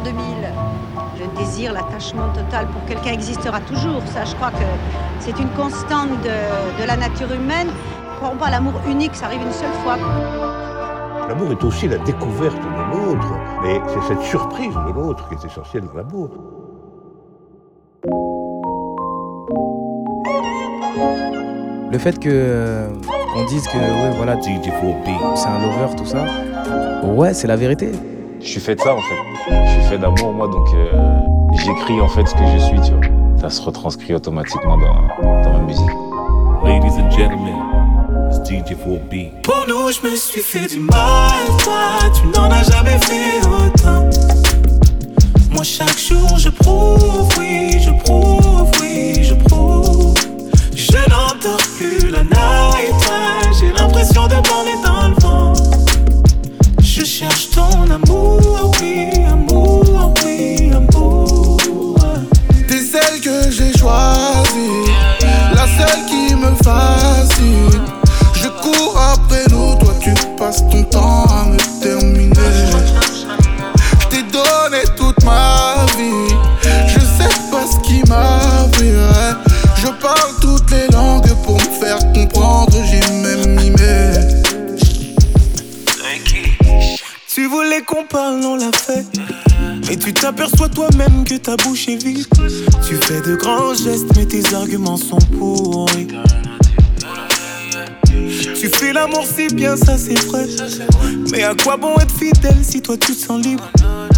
l'an 2000 Le désir, l'attachement total pour quelqu'un existera toujours. Ça, je crois que c'est une constante de, de la nature humaine. Croyons pas l'amour unique, ça arrive une seule fois. L'amour est aussi la découverte de l'autre, mais c'est cette surprise de l'autre qui est essentielle dans l'amour. Le fait que euh, qu'on dise que ouais voilà c'est un lover tout ça, ouais c'est la vérité. Je suis fait de ça en fait. Je suis fait d'amour moi donc euh, j'écris en fait ce que je suis tu vois. Ça se retranscrit automatiquement dans, dans ma musique. Ladies and gentlemen, it's DJ 4B. Pour nous, je me suis fait du mal, toi, tu n'en as jamais fait autant. Moi, chaque jour, je prouve, oui, je prouve, oui, je prouve. Je n'entends plus la night, j'ai l'impression de parler dans le vent. Je cherche ton Je cours après nous, toi tu passes ton temps à me terminer. Je t'ai donné toute ma vie, je sais pas ce qui m'arriverait. Je parle toutes les langues pour me faire comprendre, j'ai même mimé. Tu voulais qu'on parle, on l'a fait. Mais tu t'aperçois toi-même que ta bouche est vide. Tu fais de grands gestes, mais tes arguments sont pourris. Fais l'amour si bien, ça c'est vrai. Mais à quoi bon être fidèle si toi tu te sens libre?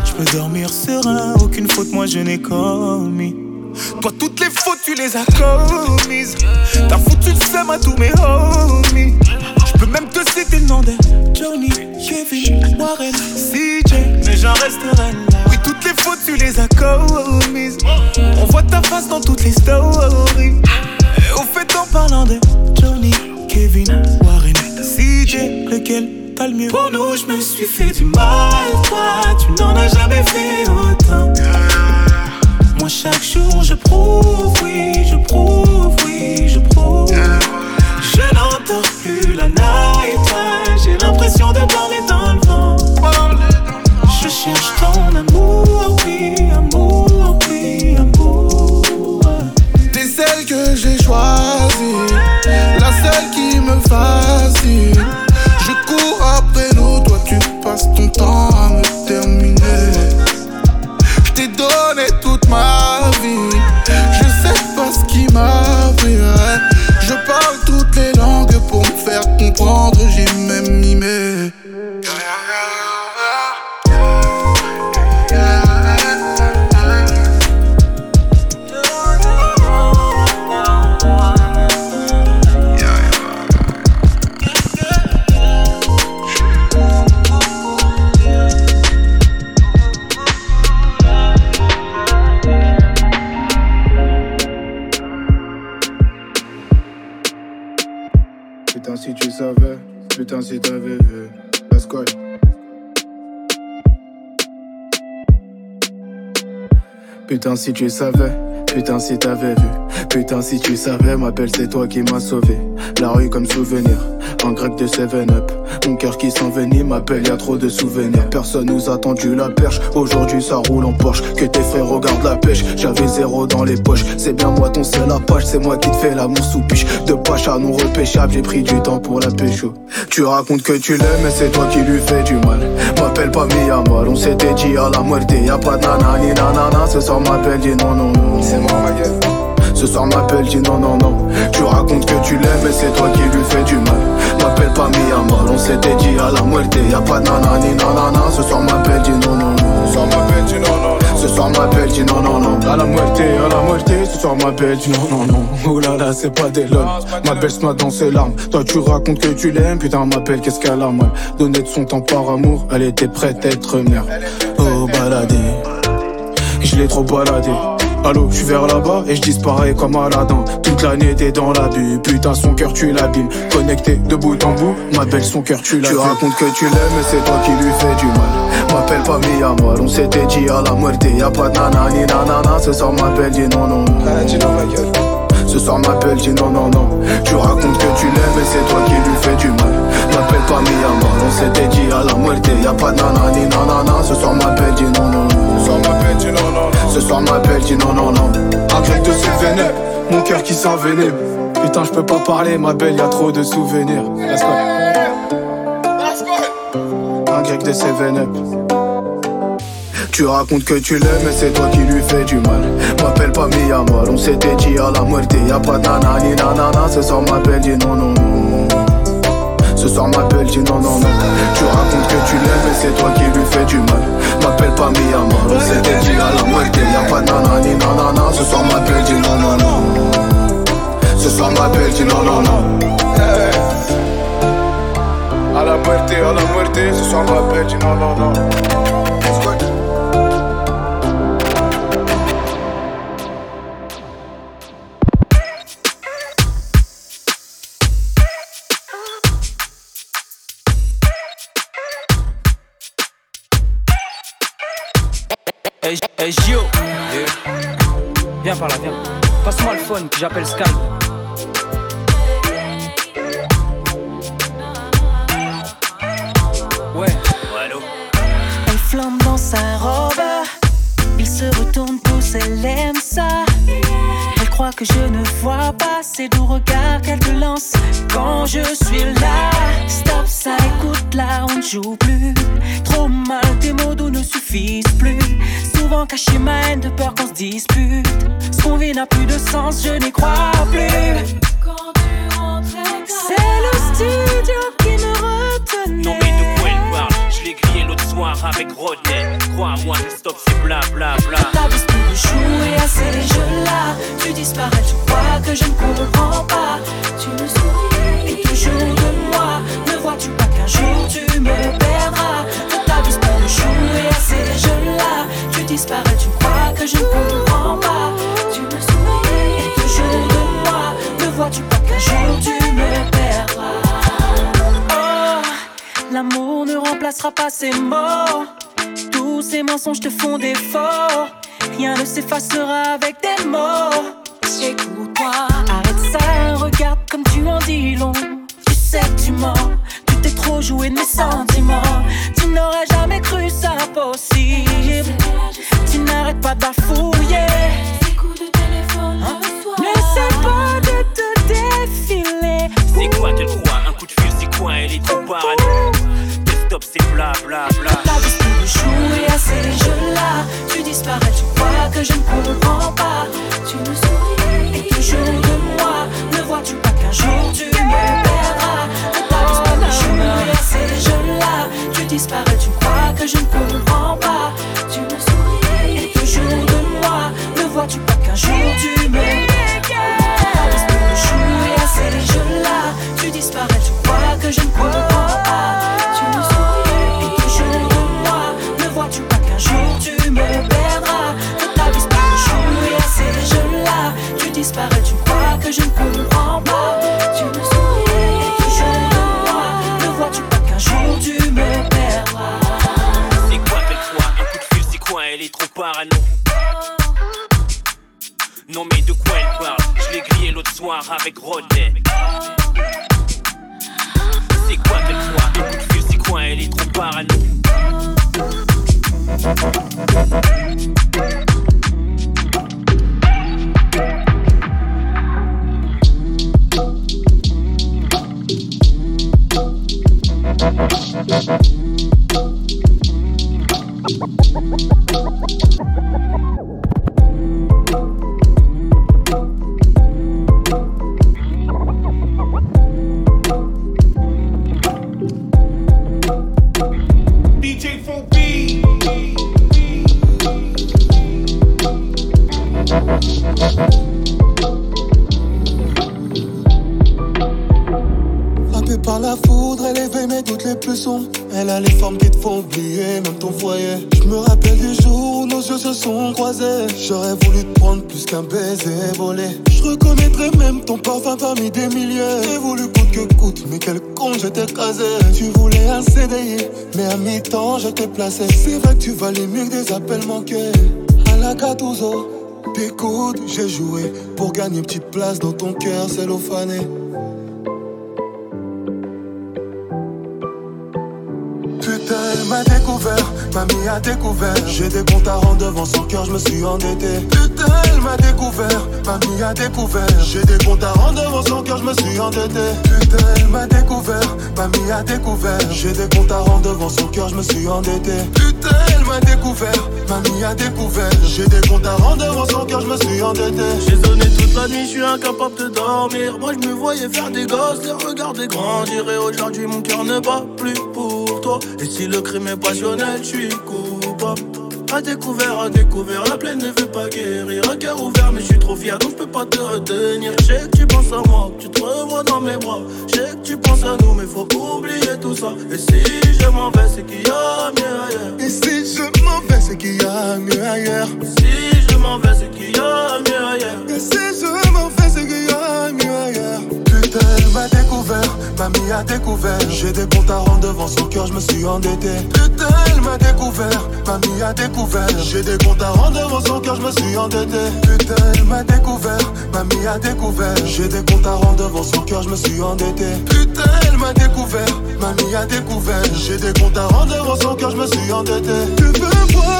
Je peux dormir serein, aucune faute moi je n'ai commis. Toi, toutes les fautes, tu les as commises. T'as foutu le seum à tous mes homies. Je peux même te citer le nom Johnny, Kevin, Warren, CJ, mais j'en resterai là. Oui, toutes les fautes, tu les as commises. On voit ta face dans toutes les stories. Et au fait, en parlant de Johnny, Kevin, Warren, Lequel t'as le mieux Pour nous, je me suis fait du mal, toi, tu n'en as jamais fait autant. Moi chaque jour je prouve, oui, je prouve, oui, je prouve. Je n'entends plus la night, j'ai l'impression de parler dans le vent. Je cherche ton amour, oui, amour, oui, amour. T'es celle que j'ai choisie, qui Putain, si tu savais, putain, si t'avais vu. Putain, si tu savais, ma belle, c'est toi qui m'as sauvé. La rue comme souvenir, en grec de 7-up. Mon cœur qui s'envenime, ma belle, y a trop de souvenirs. Personne nous a tendu la perche, aujourd'hui ça roule en Porsche. Que tes frères regardent la pêche, j'avais zéro dans les poches. C'est bien moi ton seul apache, c'est moi qui te fais l'amour sous piche. De pache à non repêchable, j'ai pris du temps pour la pécho. Tu racontes que tu l'aimes, mais c'est toi qui lui fais du mal. M'appelle pas Mia mal, on s'était dit à la muerte. Y'a pas de nanani nanana, ce soir m'appelle, dis non, non, non. C'est moi, ma gueule. Ce soir m'appelle, dis non, non, non. Tu racontes que tu l'aimes, mais c'est toi qui lui fais du mal. M'appelle pas mal, on s'était dit à la muerte. Y'a pas de nanani nanana, ce soir m'appelle, dis non, non, non. Ce soir m'appelle, dis non, non, non. Ce soir m'appelle, dis non, non, non. À la muerte, à la muerte, ce soir m'appelle, dis non, non, non. Oh là là, c'est pas des lol. Ma belle se noie dans ses larmes. Toi, tu racontes que tu l'aimes, putain, m'appelle, qu'est-ce qu'elle a mal. Donner de son temps par amour, elle était prête à être mère. Oh, baladé. Je l'ai trop baladé. Allô, je suis vers là-bas et je disparais comme Aladdin. Toute l'année t'es dans l'abus, putain son cœur tu l'abîmes. Connecté de bout en bout, ma belle son cœur tu l'abîmes. Tu racontes que tu l'aimes et c'est toi qui lui fais du mal. M'appelle pas Miyamal, on s'était dit à la muerte. Y'a pas de nanani nanana, ce soir m'appelle, dis non non. dis non eh, ma gueule. Ce soir m'appelle, dis non non non. Tu racontes que tu l'aimes et c'est toi qui lui fais du mal. M'appelle pas Miyamal, on s'était dit à la muerte. Y'a pas de nanani nanana, ce soir m'appelle, dis non non ma belle non non non. Ce soir ma belle dit non non. Non Avec de ses vénèbres, mon cœur qui s'envenime. Putain je peux pas parler ma belle y'a trop de souvenirs. Un grec de ses vénèbres tu racontes que tu l'aimes mais c'est toi qui lui fais du mal. M'appelle pas mi mal, on s'était dit à la muerte Y'a pas nanani nanana, ce soir ma belle dit non non non Ce soir ma belle dit non non non. Tu racontes que tu l'aimes já pescar Tu nous sens toujours moi Ne vois-tu pas qu'un jour tu me perds C'est quoi avec toi, écoute Fieux si quoi? Elle est trop parano. Non mais de quoi elle parle? Je l'ai l'écriais l'autre soir avec gros tête C'est quoi avec toi, écoute Fieux si coin elle est trop parano. Thank you. Elle a les formes qui te font oublier, même ton foyer. Je me rappelle du jour où nos yeux se sont croisés. J'aurais voulu te prendre plus qu'un baiser volé. Je reconnaîtrais même ton parfum parmi des milliers. J'ai voulu coûte que coûte, mais quel con je t'ai. Tu voulais un CDI, mais à mi-temps je t'ai placé. C'est vrai que tu valais mieux que des appels manqués. À la Catuzo, t'écoutes, j'ai joué pour gagner une petite place dans ton cœur cellouphané. ouvert mamie a découvert. J'ai des comptes à rendre devant son cœur, je me suis endetté. Putain, elle m'a découvert, mamie a découvert. J'ai des comptes à rendre devant son cœur, je me suis endetté. Putain, elle m'a découvert, mamie a découvert. J'ai des comptes à rendre devant son cœur, je me suis endetté. Putain, elle m'a découvert, mamie a découvert. J'ai des comptes à rendre devant son cœur, je me suis endetté. J'ai sonné toute la nuit, je suis incapable de dormir. Moi, je me voyais faire des gosses, les regarder grandir. Et aujourd'hui, mon cœur ne bat plus pour toi. Et si le crime est passionnel, je suis À découvert, à découvert, la plaine ne veut pas guérir. Un cœur ouvert, mais je suis trop fier, donc je peux pas te retenir. Je sais que tu penses à moi, que tu te revois dans mes bras. Je sais que tu penses à nous, mais faut oublier tout ça. Et si je m'en vais, c'est qu'il y a mieux ailleurs. Et si je m'en vais, c'est qu'il y a mieux ailleurs. Si je m'en vais, c'est qu'il y a mieux ailleurs. Et si je m'en vais, c'est qu'il y a mieux ailleurs. M'a découvert, mamie a découvert. J'ai des comptes à rendre devant son cœur, je me suis endetté. Putain, elle m'a découvert, mamie a découvert. J'ai des comptes à rendre devant son cœur, je me suis endetté. Putain, elle m'a découvert, mamie a découvert. J'ai des comptes à rendre devant son cœur, je me suis endetté. Putain, elle m'a découvert, mamie a découvert. J'ai des comptes à rendre devant son cœur, je me suis endetté. Tu veux voir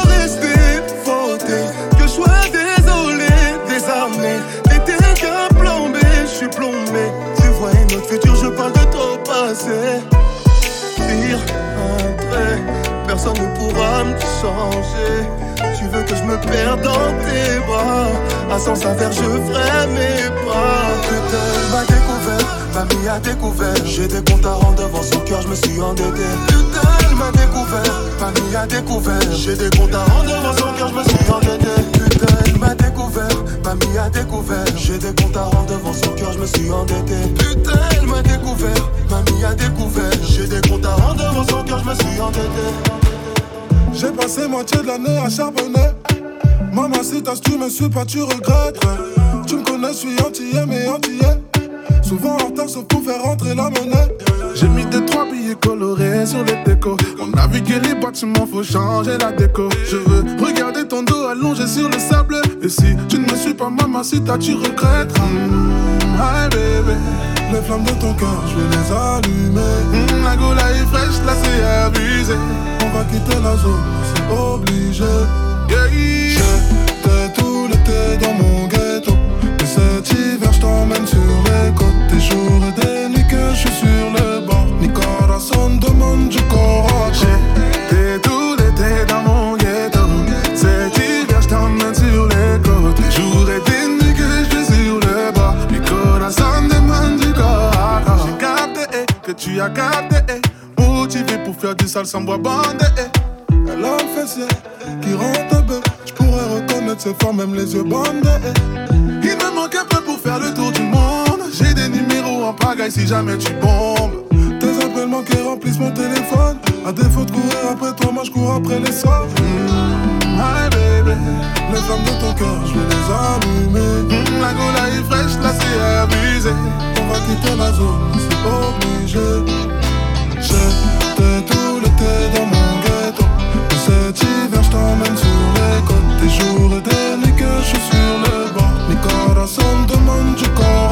À sens inverse, je ferai mes pas. Putain, elle m'a découvert, mamie a découvert. J'ai des comptes à rendre devant son cœur, je me suis endetté. Putain, elle m'a découvert, mamie a découvert. J'ai des comptes à rendre devant son cœur, je me suis endetté. Putain, elle m'a découvert, mamie a découvert. J'ai des comptes à rendre devant son cœur, je me suis endetté. Putain, elle m'a découvert, mamie a découvert. J'ai des comptes à rendre devant son cœur, je me suis endetté. J'ai passé moitié de l'année à charbonner. Maman, si t'as tu me suis pas, tu regrettes. Tu me connais, je suis antillais, mais antillais. Souvent en retard, sauf pour faire rentrer la monnaie. J'ai mis des trois billets colorés sur les décos. On a vu que les bâtiments, faut changer la déco. Je veux regarder ton dos allongé sur le sable. Et si tu ne me suis pas, maman, si t'as, tu regrettes. Mm, hi bébé. Les flammes de ton cœur, je vais les allumer. Mm, la gola est fraîche, là c'est abusé. On va quitter la zone, c'est obligé. Tout l'été dans mon ghetto. Et cet hiver, je t'emmène sur les côtes. Des jours et des nuits que je suis sur le bord. Mi corazon demande du coraje. J'étais tout l'été dans mon ghetto. Cet hiver, je t'emmène sur les côtes. Des jours et des que je suis sur le bord. Mi corazon demande du coraje. J'ai capté eh, que tu as capté. eh. Motivé pour faire du sale sans bois bandé. eh. Elle a le fessier qui rentre bœuf. Je pourrais reconnaître ses formes, même les yeux bandés. Il me manque un peu pour faire le tour du monde. J'ai des numéros en pagaille si jamais tu bombes. Tes appels manqués remplissent mon téléphone. À défaut de courir après toi, moi je cours après les sorts. Mm, hi baby, les flammes de ton cœur, je vais les allumer. La gola est fraîche, là c'est abusé. On va quitter la zone, c'est obligé. J'étais tout l'été dans mon. Et cet hiver, je t'emmène sur les côtes. Des jours et des nuits que je suis sur le banc. Mi corazon demande du corps.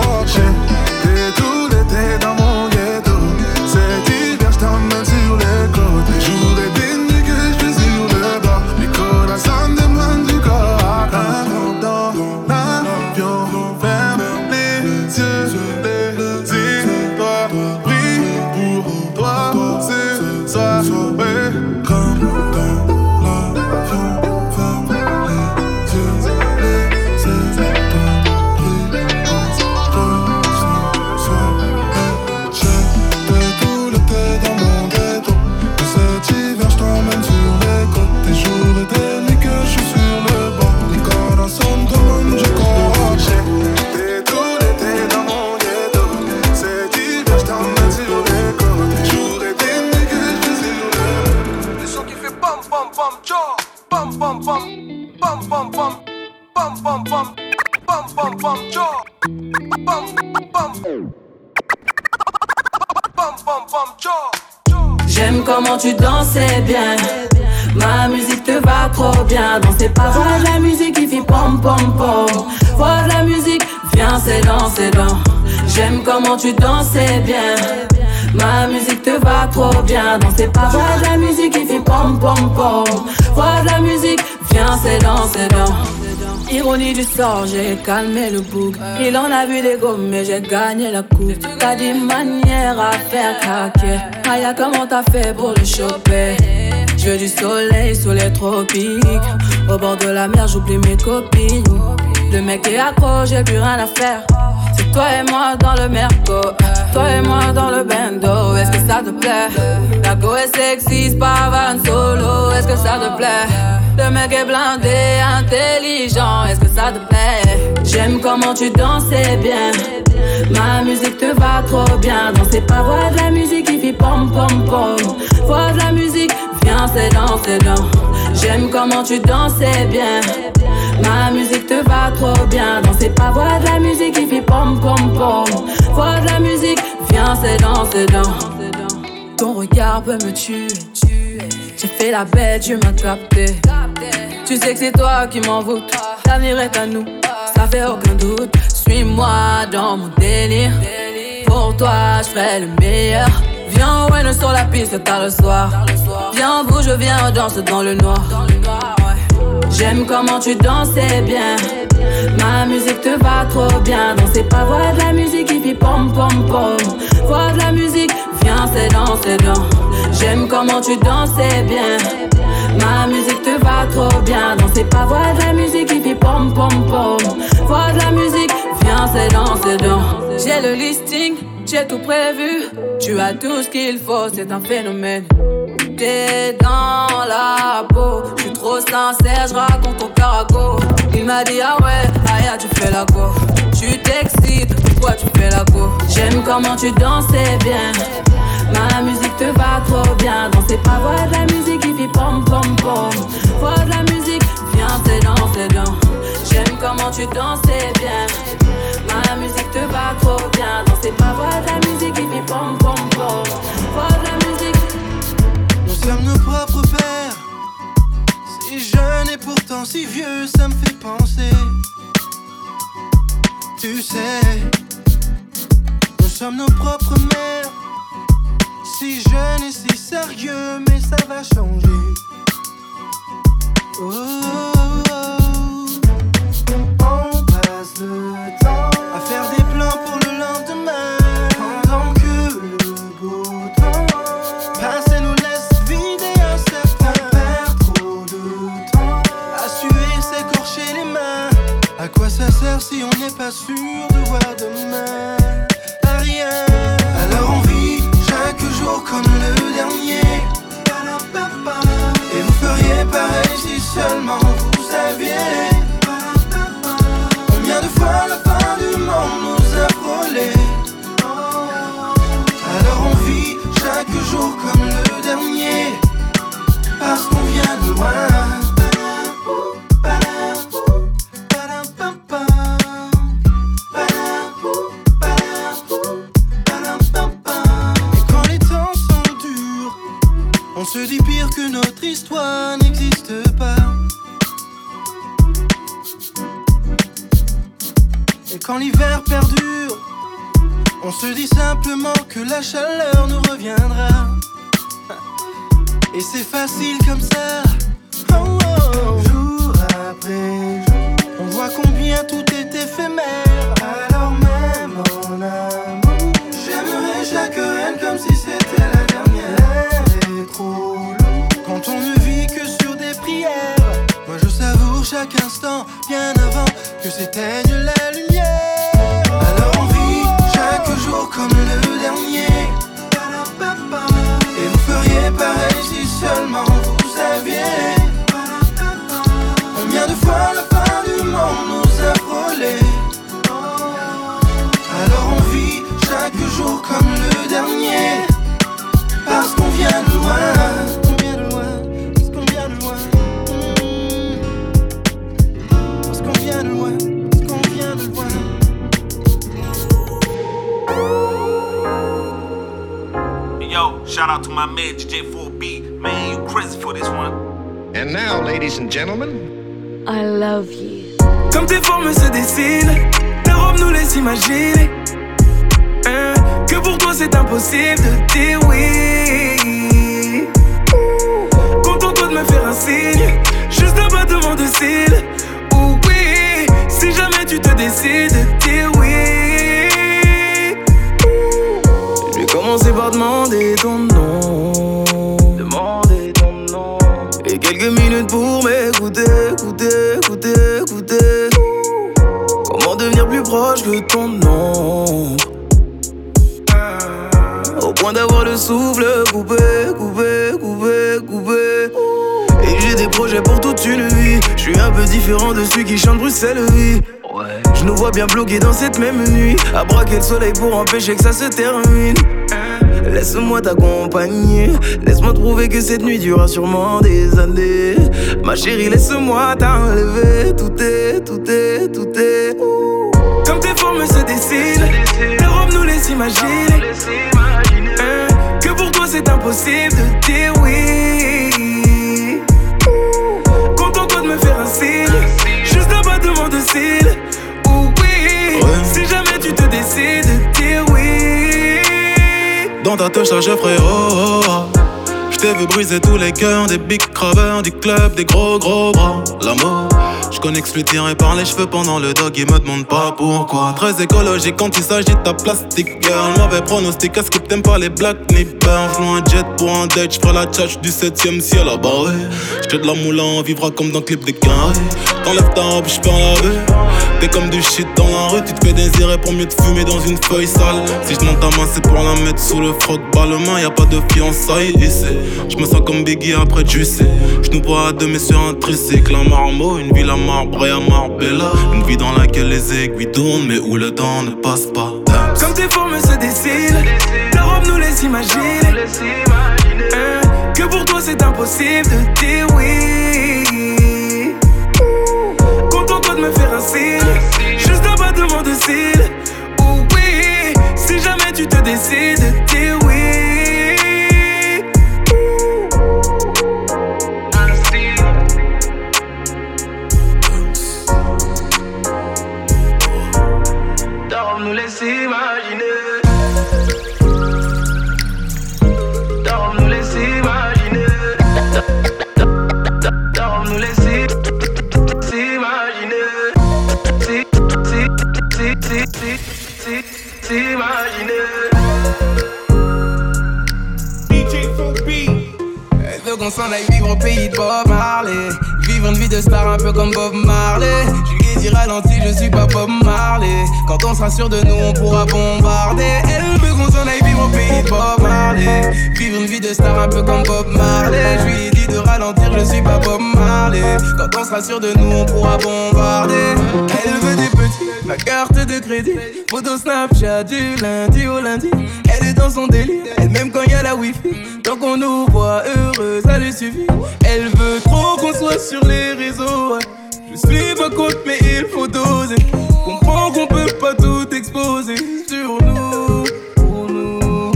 Tu dansais bien. Ma musique te va trop bien danser pas Vois de la musique qui fait pom pom pom Vois la musique, viens c'est dans, c'est dans Ironie du sort, j'ai calmé le bouc. Il en a vu des gommes, mais j'ai gagné la coupe. T'as des manières à faire craquer. Aya, comment t'as fait pour le choper? Je veux du soleil sous les tropiques. Au bord de la mer, j'oublie mes copines. Le mec est accro, j'ai plus rien à faire. Toi et moi dans le merco. Toi et moi dans le bendo. Est-ce que ça te plaît? La go est sexy, pas van solo. Est-ce que ça te plaît? Le mec est blindé, intelligent. Est-ce que ça te plaît? J'aime comment tu dansais bien. Ma musique te va trop bien. Danser pas, voir de la musique qui fait pom pom pom. Vois de la musique, viens, c'est dans, c'est dans. J'aime comment tu dansais bien. Ma musique te va trop bien. Danser pas, voir de la musique qui fait pom pom pom. Vois de la musique, viens, c'est dans, c'est dans. Ton regard peut me tuer. J'ai fait la bête, tu m'as capté. Tu sais que c'est toi qui m'envoûte. L'avenir est à nous, ça fait aucun doute. Suis-moi dans mon délire. Pour toi, je ferai le meilleur. Viens, ouais, sur la piste tard le soir. Viens, bouge, viens, danse dans le noir. J'aime comment tu dansais bien. Ma musique te va trop bien. Danser pas, voir de la musique fait pom pom pom. Voir de la musique, viens, c'est dans, c'est dans. J'aime comment tu dansais bien. Ma musique te va trop bien. Danser pas, voir de la musique fait pom pom pom. Voir de la musique, viens, c'est dans, c'est dans. J'ai le listing, j'ai tout prévu. Tu as tout ce qu'il faut, c'est un phénomène. T'es dans la peau, je suis trop sincère, je raconte ton carago. Il m'a dit ah ouais, Aya tu fais la go. Tu t'excites, pourquoi tu fais la go? J'aime comment tu dansais bien. Ma musique te va trop bien. Danser pas, voir de la musique qui fait pom pom pom. Voir de la musique, viens c'est dans, c'est dans. J'aime comment tu dansais bien. Ma musique te va trop si vieux, ça me fait penser. Tu sais, nous sommes nos propres mères. Si jeune et si sérieux, mais ça va changer. Oh, oh, oh. Rien. Alors on vit chaque jour comme le dernier. Et vous feriez pareil si seulement vous saviez. Combien de fois la fin du monde nous a frôlé. Alors on vit chaque jour comme le dernier. Parce qu'on vient de loin. Se dit simplement que la chaleur nous reviendra. Et c'est facile comme ça. Signe, juste un battement de cils. Ou oui, si jamais tu te décides de dire oui. Je vais commencer par demander ton nom. Demander ton nom. Et quelques minutes pour m'écouter, écouter, écouter, écouter. Comment devenir plus proche que ton nom? Au point d'avoir le souffle coupé, suis un peu différent de celui qui chante Bruxelles, oui. Je nous vois bien bloqués dans cette même nuit. À braquer le soleil pour empêcher que ça se termine. Laisse-moi t'accompagner. Laisse-moi te prouver que cette nuit durera sûrement des années. Ma chérie, laisse-moi t'enlever. Tout est, tout est, tout est. Comme tes formes se dessinent, tes robes nous laissent imaginer. Hein, Que pour toi c'est impossible de dire oui. Juste un battement de cils. Ou oui, si jamais tu te décides de dire oui. Dans ta touche, je ferai oh, oh, oh. Je t'ai vu briser tous les cœurs des big craveurs du club, des gros gros bras. L'amour, je connais que suis tiré par les cheveux pendant le dog, il me demande pas pourquoi. Très écologique quand il s'agit de ta plastique girl. Mauvais pronostic, est-ce que t'aimes pas les black ni burn? Flou un jet pour un date, j'ferai la tchatch du 7ème ciel à barrer. J'te de la moulin, on vivra comme dans le clip des carrés. T'enlèves ta robe, j'perds la vue. T'es comme du shit dans la rue, tu te fais désirer pour mieux te fumer dans une feuille sale. Si je monte ta main, c'est pour la mettre sous le froc ballement. Y a pas de fiançailles ici. Je me sens comme Biggie après tu sais. Je nous vois à deux, mais sur un tricycle, un marmot, une ville à marbre et à Marbella. Une vie dans laquelle les aiguilles tournent, mais où le temps ne passe pas. Comme tes formes se dessinent, ta robe nous laisse imaginer. Hein, Que pour toi c'est impossible de dire oui. Contente-toi de me faire un signe, juste un battement de cils. Ou oui, si jamais tu te décides de dire oui. Qu'on s'en aille vivre au pays de Bob Marley. Vivre une vie de star un peu comme Bob Marley. Je lui ai dit ralenti, je suis pas Bob Marley. Quand on sera sûr de nous, on pourra bombarder. Elle veut qu'on s'en aille vivre au pays de Bob Marley. Vivre une vie de star un peu comme Bob Marley. Je lui ai dit de ralentir, je suis pas Bob Marley. Quand on sera sûr de nous, on pourra bombarder. Elle veut des petits, ma carte de crédit. Photo Snapchat du lundi au lundi. Elle est dans son délire, elle même quand y a la wifi. Tant qu'on nous voit heureux, ça lui suffit. Elle veut trop qu'on soit sur les réseaux. Je suis pas contre, mais il faut doser. Comprends qu'on peut pas tout exposer sur nous. Pour nous.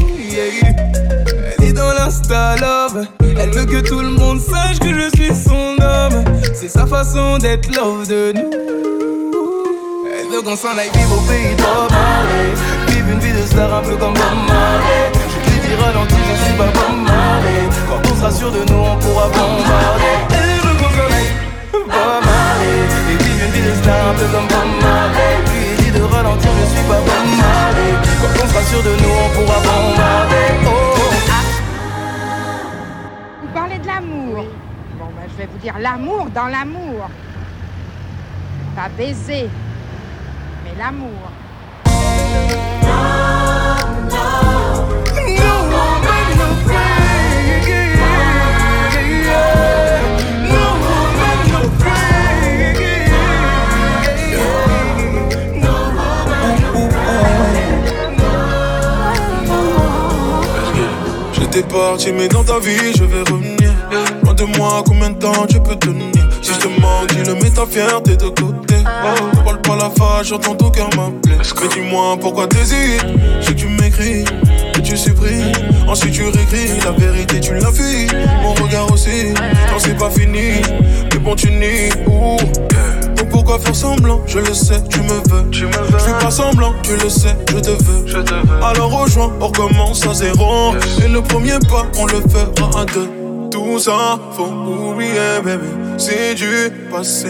Elle est dans l'insta love. Elle veut que tout le monde sache que je suis son homme. C'est sa façon d'être love de nous. Veut qu'on s'en aille vivre au pays Marley. Vivre une vie de star un peu comme Bob Marley. Je lui dis ralenti, je suis pas Bob Marley. Quand on sera sûr de nous, on pourra bombarder. Elle veut qu'on s'en aille Bob Marley. Et vivre une vie de star un peu comme Bob Marley. Je lui dit de ralentir, je suis pas Bob Marley. Quand on sera sûr de nous, on pourra bombarder. Oh. Vous parlez de l'amour. Bon, ben, je vais vous dire l'amour dans l'amour. Pas baiser, mais l'amour. J'étais parti, mais dans ta vie, je vais revenir. Loin de moi, combien de temps tu peux tenir? Si je te manque, dis-le, mets ta fierté de côté. Oh, ne parle pas la face, j'entends ton cœur m'appeler. Mais dis-moi pourquoi t'hésites. Je que tu m'écris, que tu supprimes. Ensuite, tu réécris la vérité, tu l'as fui. Mon regard aussi, non, c'est pas fini. Mais bon, tu nies. ouh. Donc pourquoi faire semblant? Je le sais, tu me veux. Tu me veux. Je fais pas semblant, tu le sais, je te veux. Je te veux. Alors rejoins, on recommence à zéro. Et le premier pas, on le fera à deux. Tout ça, faut oublier, bébé. C'est du passé.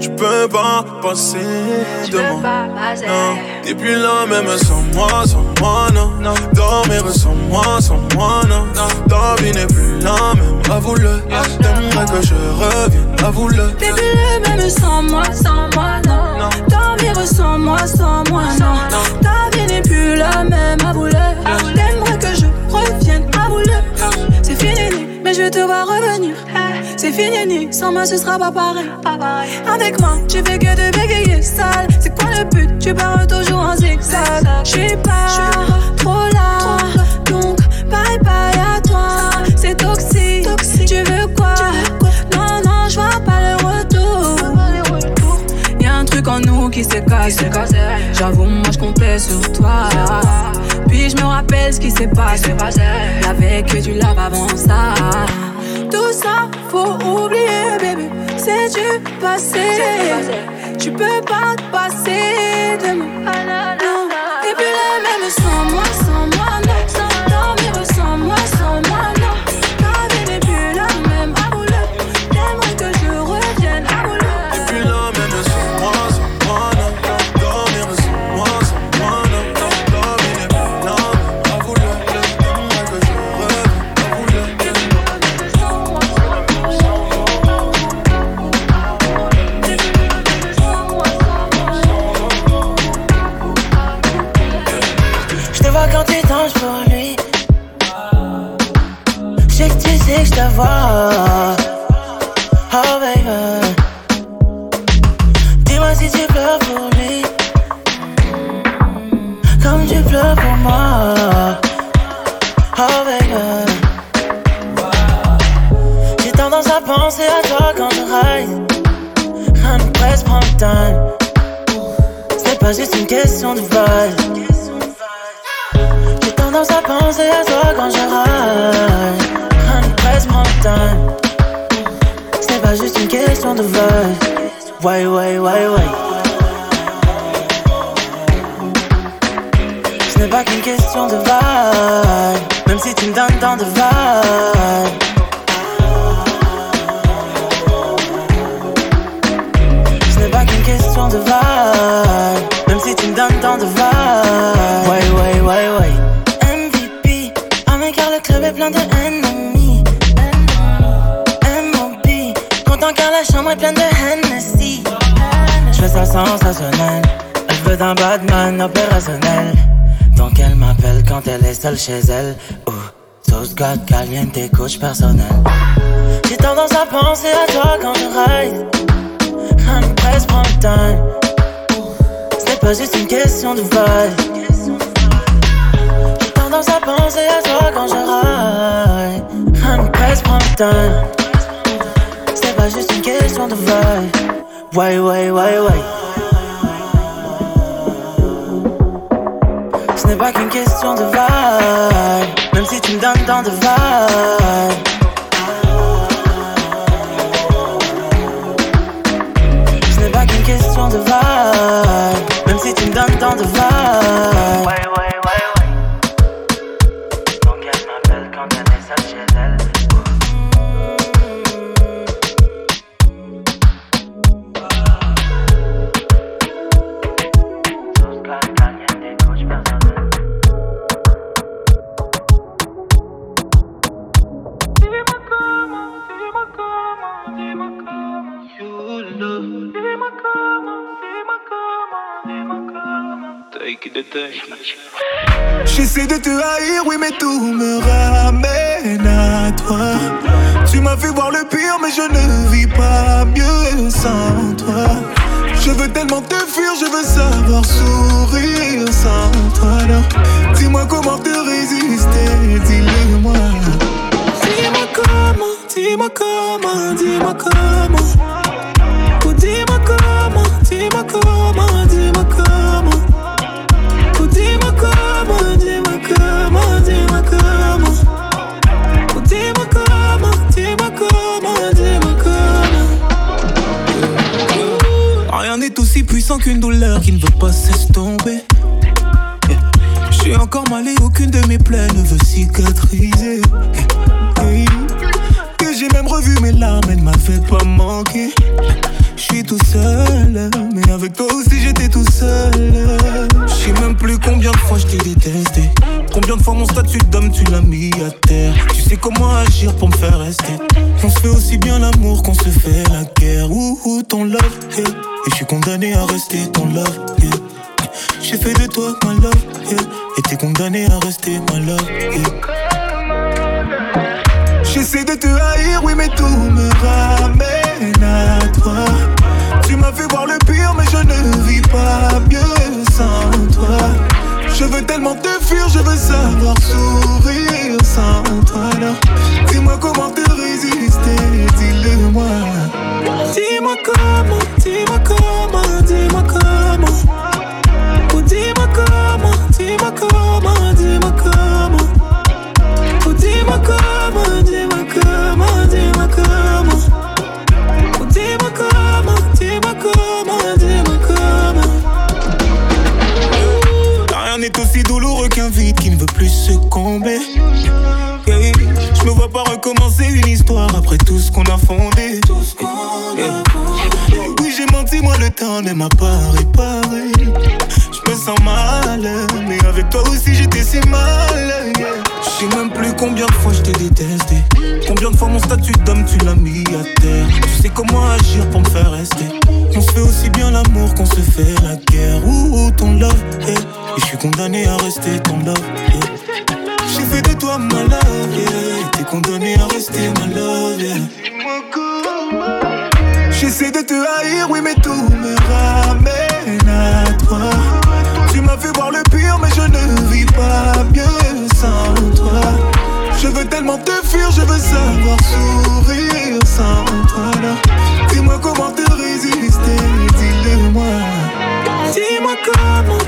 Tu peux pas passer de moi. Non, t'es plus là même sans moi, sans moi, non. Dormir sans moi, sans moi, non. Ta vie n'est plus la même, avoue-le. T'aimerais que je revienne, avoue-le. T'es plus le même sans moi, sans moi, non. Dormir sans moi, sans moi, non. Ta vie n'est plus la même, avoue-le. T'aimerais que je revienne, avoue-le. C'est fini, mais je te vois revenir. C'est fini, sans moi ce sera pas pareil. Avec moi, tu fais que de bégayer sale. C'est quoi le but? Tu pars toujours en zigzag. J'suis pas trop là, donc bye bye à toi. C'est toxique, tu veux quoi? Non, non, je vois pas le retour. Y'a un truc en nous qui s'est cassé. J'avoue, moi je comptais sur toi. Puis je me rappelle ce qui s'est passé. Y'avait que du lave avant ça. Tout ça, faut oublier, bébé. C'est du passé. Tu peux pas te passer de moi. Non, t'es plus la même sans moi, sans moi, non. Personnel. J'ai tendance à penser à toi quand je ride. Ne presse, time. C'est pas juste une question de vibe. J'ai tendance à penser à toi quand je ride. Ne presse, time. C'est pas juste une question de vibe. Ouais, ouais, ouais, ouais. Ce n'est pas qu'une question de vibe. Même si tu me donnes tant de vibe. J'essaie de te haïr, oui, mais tout me ramène à toi. Tu m'as fait voir le pire, mais je ne vis pas mieux sans toi. Je veux tellement te fuir, je veux savoir sourire sans toi. Dis-moi comment te résister, dis-le-moi. Dis-moi comment, dis-moi comment, dis-moi comment. Qu'une douleur qui ne veut pas s'estomper. Yeah. Je suis encore mal et aucune de mes plaies ne veut cicatriser. Yeah. Yeah. revu mes larmes, elles m'avaient pas manqué. Tout seul, mais avec toi aussi j'étais tout seul. Je sais même plus combien de fois je t'ai détesté. Combien de fois mon statut d'homme tu l'as mis à terre. Tu sais comment agir pour me faire rester. On se fait aussi bien l'amour qu'on se fait la guerre. Ouh, ouh ton love. Et je suis condamné à rester ton love. J'ai fait de toi ma love. Et t'es condamné à rester ma love. J'essaie de te haïr, oui, mais tout me ramène à toi. M'as fait voir le pire, mais je ne vis pas mieux sans toi. Je veux tellement te fuir, je veux savoir sourire sans toi. Alors, dis-moi comment te résister, dis-le-moi. Dis-moi comment, dis-moi comment, dis-moi comment. Ou dis-moi comment, dis-moi comment, dis-moi comment. Je me vois pas recommencer une histoire après tout ce qu'on a fondé. Oui, j'ai menti, moi le temps ne m'a pas réparé. Je me sens mal, mais avec toi aussi j'étais si mal. Je sais même plus combien de fois je t'ai détesté. Combien de fois mon statut d'homme tu l'as mis à terre. Tu sais comment agir pour me faire rester. On se fait aussi bien l'amour qu'on se fait la guerre. Ouh, ton love. Et je suis condamné à rester ton love. Toi. T'es condamné à rester ma love, yeah. J'essaie de te haïr, oui, mais tout me ramène à toi. Tu m'as fait voir le pire, mais je ne vis pas mieux sans toi. Je veux tellement te fuir, je veux savoir sourire sans toi. Dis-moi comment te résister, dis-le-moi. Dis-moi comment,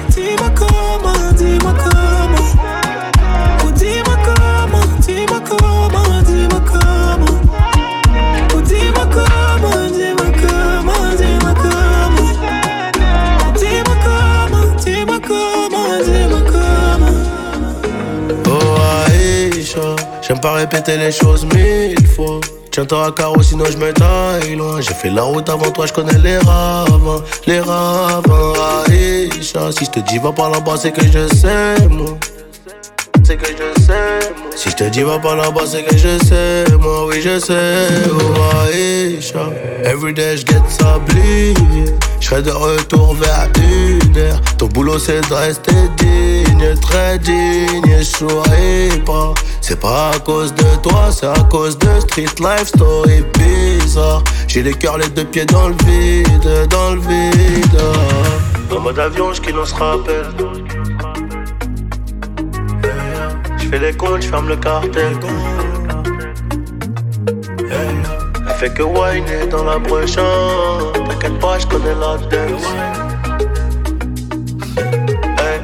répéter les choses mille fois. Tiens-toi à carreau, sinon je me taille loin. J'ai fait la route avant toi, je connais les ravins, les ravins. Aïcha, si je te dis va par là-bas, c'est que je sais, moi. C'est que je sais. Si je te dis va par là-bas, c'est que je sais, moi, oui, je sais. Oh Aïcha, everyday je get sablier. Je de retour vers une heure. Ton boulot, c'est de rester digne, très digne. Je souris pas. C'est pas à cause de toi, c'est à cause de street life story bizarre. J'ai les cœurs, les deux pieds dans le vide, dans le vide. En mode avion, je qui l'on se rappelle. Je fais les comptes, je ferme le cartel. Elle fait que whiner dans la prochaine. T'inquiète pas, je connais la dance. Hey,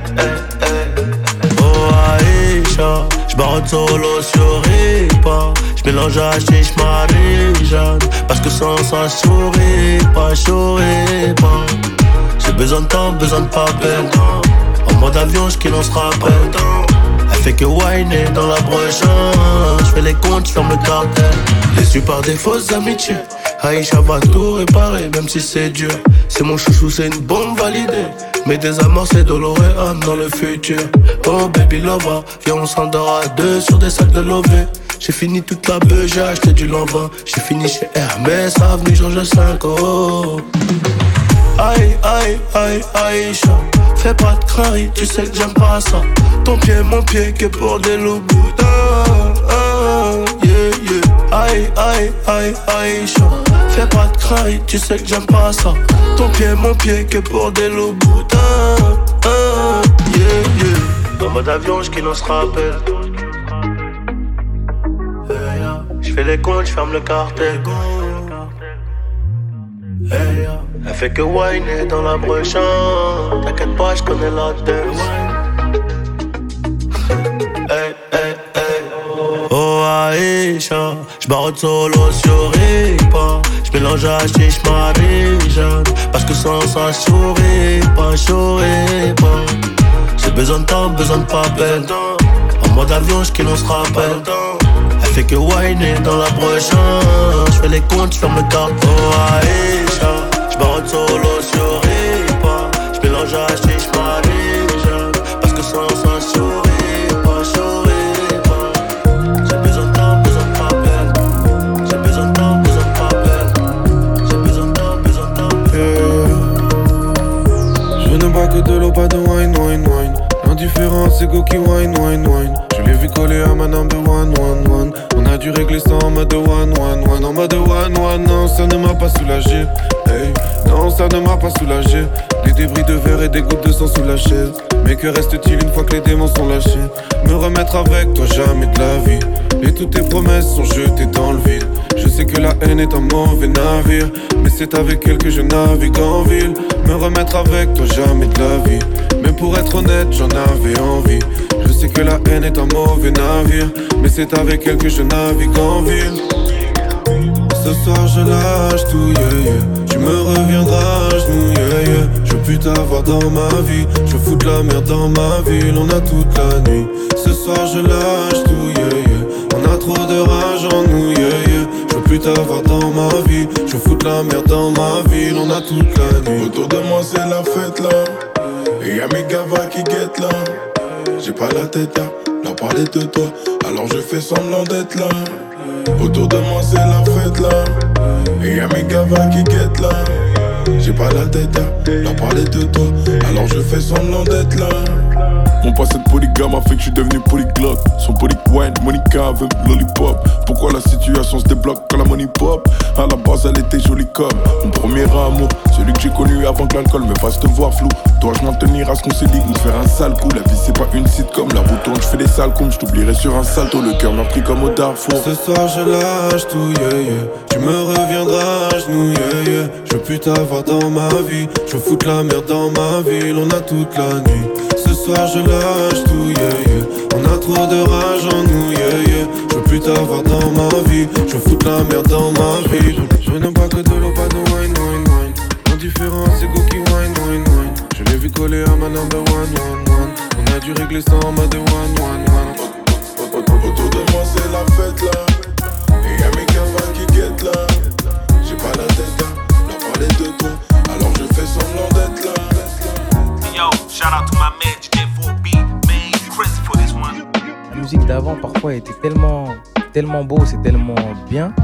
j'barre solo sur Ripa. J'mélange à chiche Marie-Jeanne. Parce que sans ça, je souris pas, je souris pas. J'ai besoin de temps, besoin de papel. En mode avion, je qui l'on se rappelle. Elle fait que whiner dans la prochaine. Je fais les comptes, je ferme le cartel. Déçu par des fausses amitiés. Aïcha va tout réparer, même si c'est dur. C'est mon chouchou, c'est une bombe validée. Mais des amours, c'est Doloréane dans le futur. Oh baby lover, viens on s'endort à deux sur des sacs de lové. J'ai fini toute la beuh, j'ai acheté du lambin. J'ai fini chez Hermès, avenue Georges 5 oh. Aïe, aïe, aïe, Aïcha Fais pas de crari, tu sais que j'aime pas ça Ton pied, mon pied, que pour des loups boudins yeah. Aïe, aïe, aïe, Aïcha Fais pas de crari, tu sais que j'aime pas ça Ton pied, mon pied, que pour des loups boudins ah, yeah, yeah. En mode avion, je qui l'on se rappelle Je fais les comptes, je ferme le cartel Elle fait que whiner dans la prochaine. T'inquiète pas, je connais la dance. Hey, hey, hey. Oh Aïcha, j'barre solo sur Ripa. J'mélange à chiche Marie-Jeanne. Parce que sans ça, je souris pas, je souris pas. J'ai besoin de temps, besoin de papel. En mode avion, je qui l'on se rappelle. Elle fais que whiner dans la prochaine. Je fais les comptes, je ferme le carton Aïcha. Je me solo c'est go wine, wine, wine. Je l'ai vu coller à ma number one, one, one. On a dû régler ça en mode one, one, one. En mode one, one, non, ça ne m'a pas soulagé. Hey, non, ça ne m'a pas soulagé. Des débris de verre et des gouttes de sang sous la chaise. Mais que reste-t-il une fois que les démons sont lâchés? Me remettre avec toi, jamais de la vie. Et toutes tes promesses sont jetées dans le vide. Je sais que la haine est un mauvais navire. Mais c'est avec elle que je navigue en ville. Me remettre avec toi, jamais de la vie. Pour être honnête, j'en avais envie. Je sais que la haine est un mauvais navire. Mais c'est avec elle que je navigue en ville. Ce soir je lâche tout, yeah. Tu me reviendras à genoux. Je veux plus t'avoir dans ma vie. Je veux foutre la merde dans ma ville. On a toute la nuit. Ce soir je lâche tout, yeah. On a trop de rage en nous. Je veux plus t'avoir dans ma vie. Je veux foutre la merde dans ma ville. On a toute la nuit. Autour de moi c'est la fête là Et y'a mes gavas qui guettent là. J'ai pas la tête à leur parler de toi. Alors je fais semblant d'être là. Autour de moi c'est la fête là. Et y'a mes gavas qui guettent là. J'ai pas la tête à leur parler de toi. Alors je fais semblant d'être là Mon passé de polygame a fait que je suis devenu polyglotte. Son poly wine, Monica veut lollipop. Pourquoi la situation se débloque quand la money pop? À la base, elle était jolie comme mon premier amour. Celui que j'ai connu avant que l'alcool me fasse te voir flou. Dois-je m'en tenir à ce qu'on s'est dit ou faire un sale coup La vie, c'est pas une site comme la route tourne, je fais des sales coups. Je t'oublierai sur un salto, le cœur m'a pris comme au Darfour. Ce soir je lâche tout, yeah. Tu me reviendras à genoux. Je veux plus t'avoir dans ma vie. Je foutre la merde dans ma ville. On a toute la nuit. Je lâche tout, yeah. On a trop de rage en nous. Je veux plus t'avoir dans ma vie. Je veux foutre la merde dans ma ville. Je ne bois que de l'eau, pas de wine, wine, wine. Indifférence, c'est go wine, wine, wine. Je l'ai vu coller à ma number one, one, one. On a dû régler ça en mode one, one, one. Autour de moi c'est la fête là Et y'a mes gavas qui guettent là J'ai pas la tête à leur parler de toi Alors je fais semblant d'être là Yo, shout out D'avant parfois était tellement, tellement beau, c'est tellement bien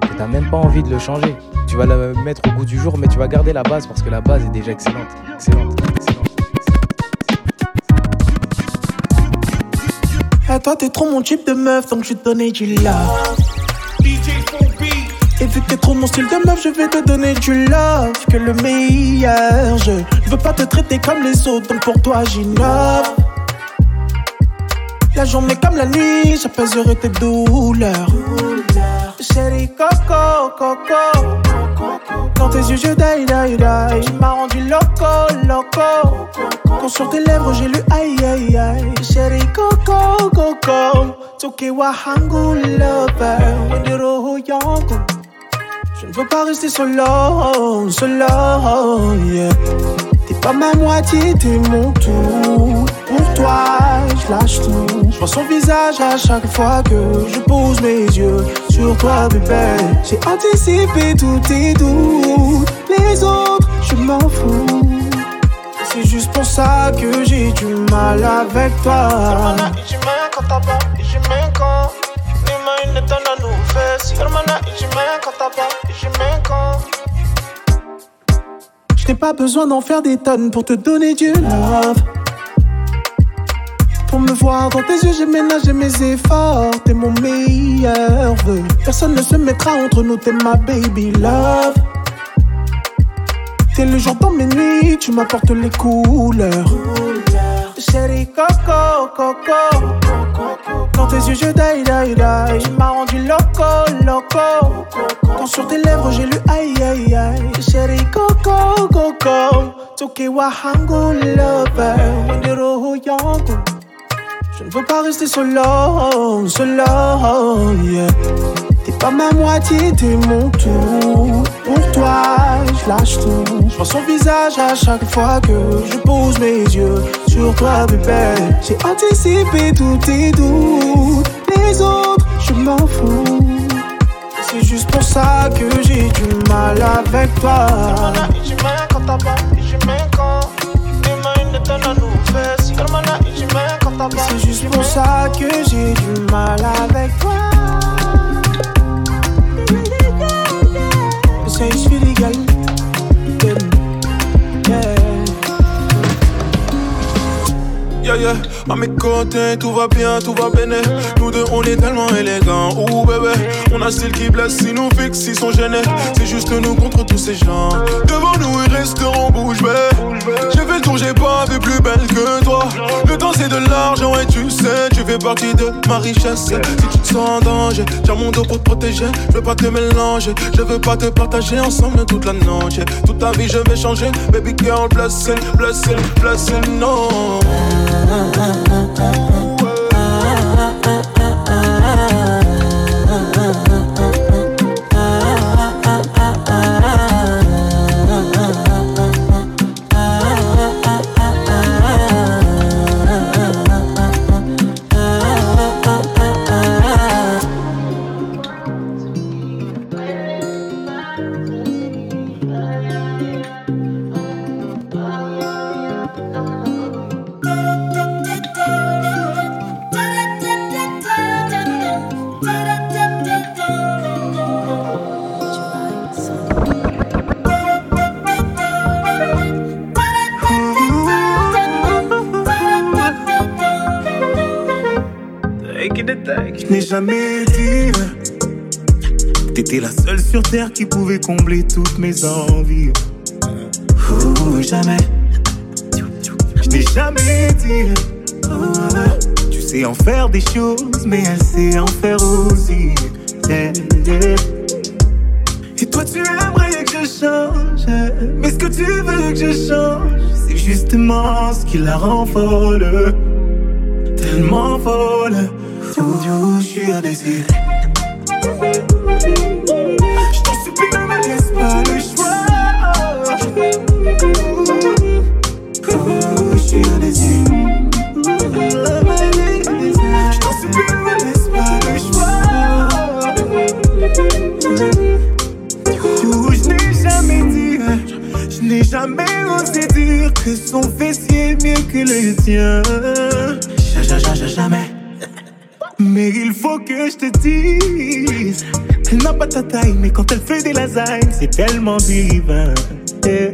que t'as même pas envie de le changer. Tu vas la mettre au goût du jour, mais tu vas garder la base parce que la base est déjà excellente. Excellente. Eh, toi, t'es trop mon type de meuf, donc je vais te donner du love. Et vu que t'es trop mon style de meuf, je vais te donner du love. Que le meilleur, je je veux pas te traiter comme les autres, donc pour toi, j'innove. La journée comme la nuit, j'apaiserai tes douleurs. Chérie Coco, Coco. Dans tes yeux, je die, die, die. Tu m'as rendu loco, loco. Quand sur tes lèvres, j'ai lu aïe, aïe, aïe. Chérie Coco, Coco. Toke wahangu lover. Je ne veux pas rester solo, solo, yeah. T'es pas ma moitié, t'es mon tout. Pour toi, je lâche tout. Je vois son visage à chaque fois que je pose mes yeux sur toi, bébé. J'ai anticipé tous tes doutes. Les autres, je m'en fous. C'est juste pour ça que j'ai du mal avec toi. Je n'ai pas besoin d'en faire des tonnes pour te donner du love. Pour me voir dans tes yeux, j'ai ménagé mes efforts. T'es mon meilleur vœu. Personne ne se mettra entre nous, t'es ma baby love. T'es le jour dans mes nuits, tu m'apportes les couleurs. Chérie Coco, Coco. Dans tes yeux, je die, die, die. Tu m'as rendu loco, loco. Quand sur tes lèvres, j'ai lu aïe, aïe, aïe. Chérie Coco, Coco. Toke wahangu lover. Wendero yangu. Je ne veux pas rester solo, solo, yeah. T'es pas ma moitié, t'es mon tout. Pour toi, je lâche tout. Je vois son visage à chaque fois que je pose mes yeux sur toi, bébé. J'ai anticipé tous tes doutes. Les autres, je m'en fous. C'est juste pour ça que j'ai du mal avec toi. Hermana, y me encanta, y c'est juste pour ça que j'ai du mal avec toi. Yeah, yeah, à mes côtés, tout va bien, tout va bien. Nous deux, on est tellement élégants. Ouh, bébé, on a style qui blesse, si nous fixe, ils sont gênés. C'est juste nous contre tous ces gens. Devant nous, ils resteront bouche bée. J'ai fait le tour, j'ai pas vu plus belle que toi. Le temps, c'est de l'argent, et tu sais, tu fais partie de ma richesse. Si tu te sens en danger, tiens mon dos pour te protéger. Je veux pas te mélanger, je veux pas te partager ensemble toute la nuit. Toute ta vie, je vais changer. Baby girl, blessing, blessing, blessing, non. Je sur terre qui pouvait combler toutes mes envies. Oh, jamais. Je n'ai jamais dit. Tu sais en faire des choses, mais elle sait en faire aussi. Et toi, tu aimerais que je change. Mais ce que tu veux que je change, c'est justement ce qui la rend folle. Tellement folle. Je suis indécis. Jamais osé dire que son fessier est mieux que le tien. Jamais. Mais il faut que je te dise, elle n'a pas ta taille, mais quand elle fait des lasagnes, c'est tellement divin. Eh.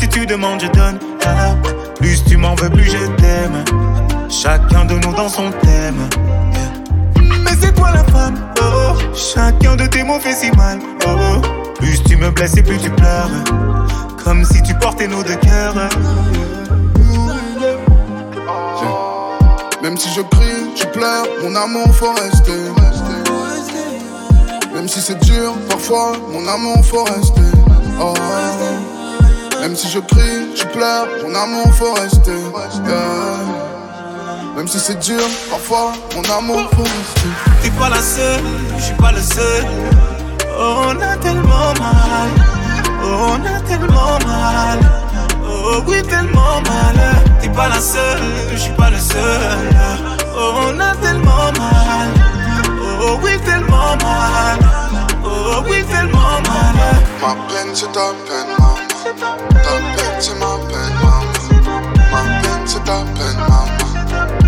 Si tu demandes, je donne. Plus tu m'en veux, plus je t'aime. Chacun de nous dans son thème. Mais c'est toi la femme? Oh, chacun de tes mots fait si mal. Oh, plus tu me blesses et plus tu pleures. Comme si tu portais nos deux cœurs. Même si je crie, tu pleures, mon amour faut rester. Même si c'est dur, parfois, mon amour faut rester. Oh. Même si je crie, tu pleures, mon amour faut rester. Yeah. Même si c'est dur, parfois, mon amour faut rester. T'es pas la seule, je suis pas le seul. Oh, on a tellement mal. Oh, on a tellement mal. Oh, oui, tellement mal. T'es pas la seule, je suis pas le seul. Oh, on a tellement mal. Oh, oui, tellement mal. Oh, oui, tellement mal. Ma peine, c'est ta peine, ta peine c'est ma peine, maman. Ma peine c'est ta peine, maman.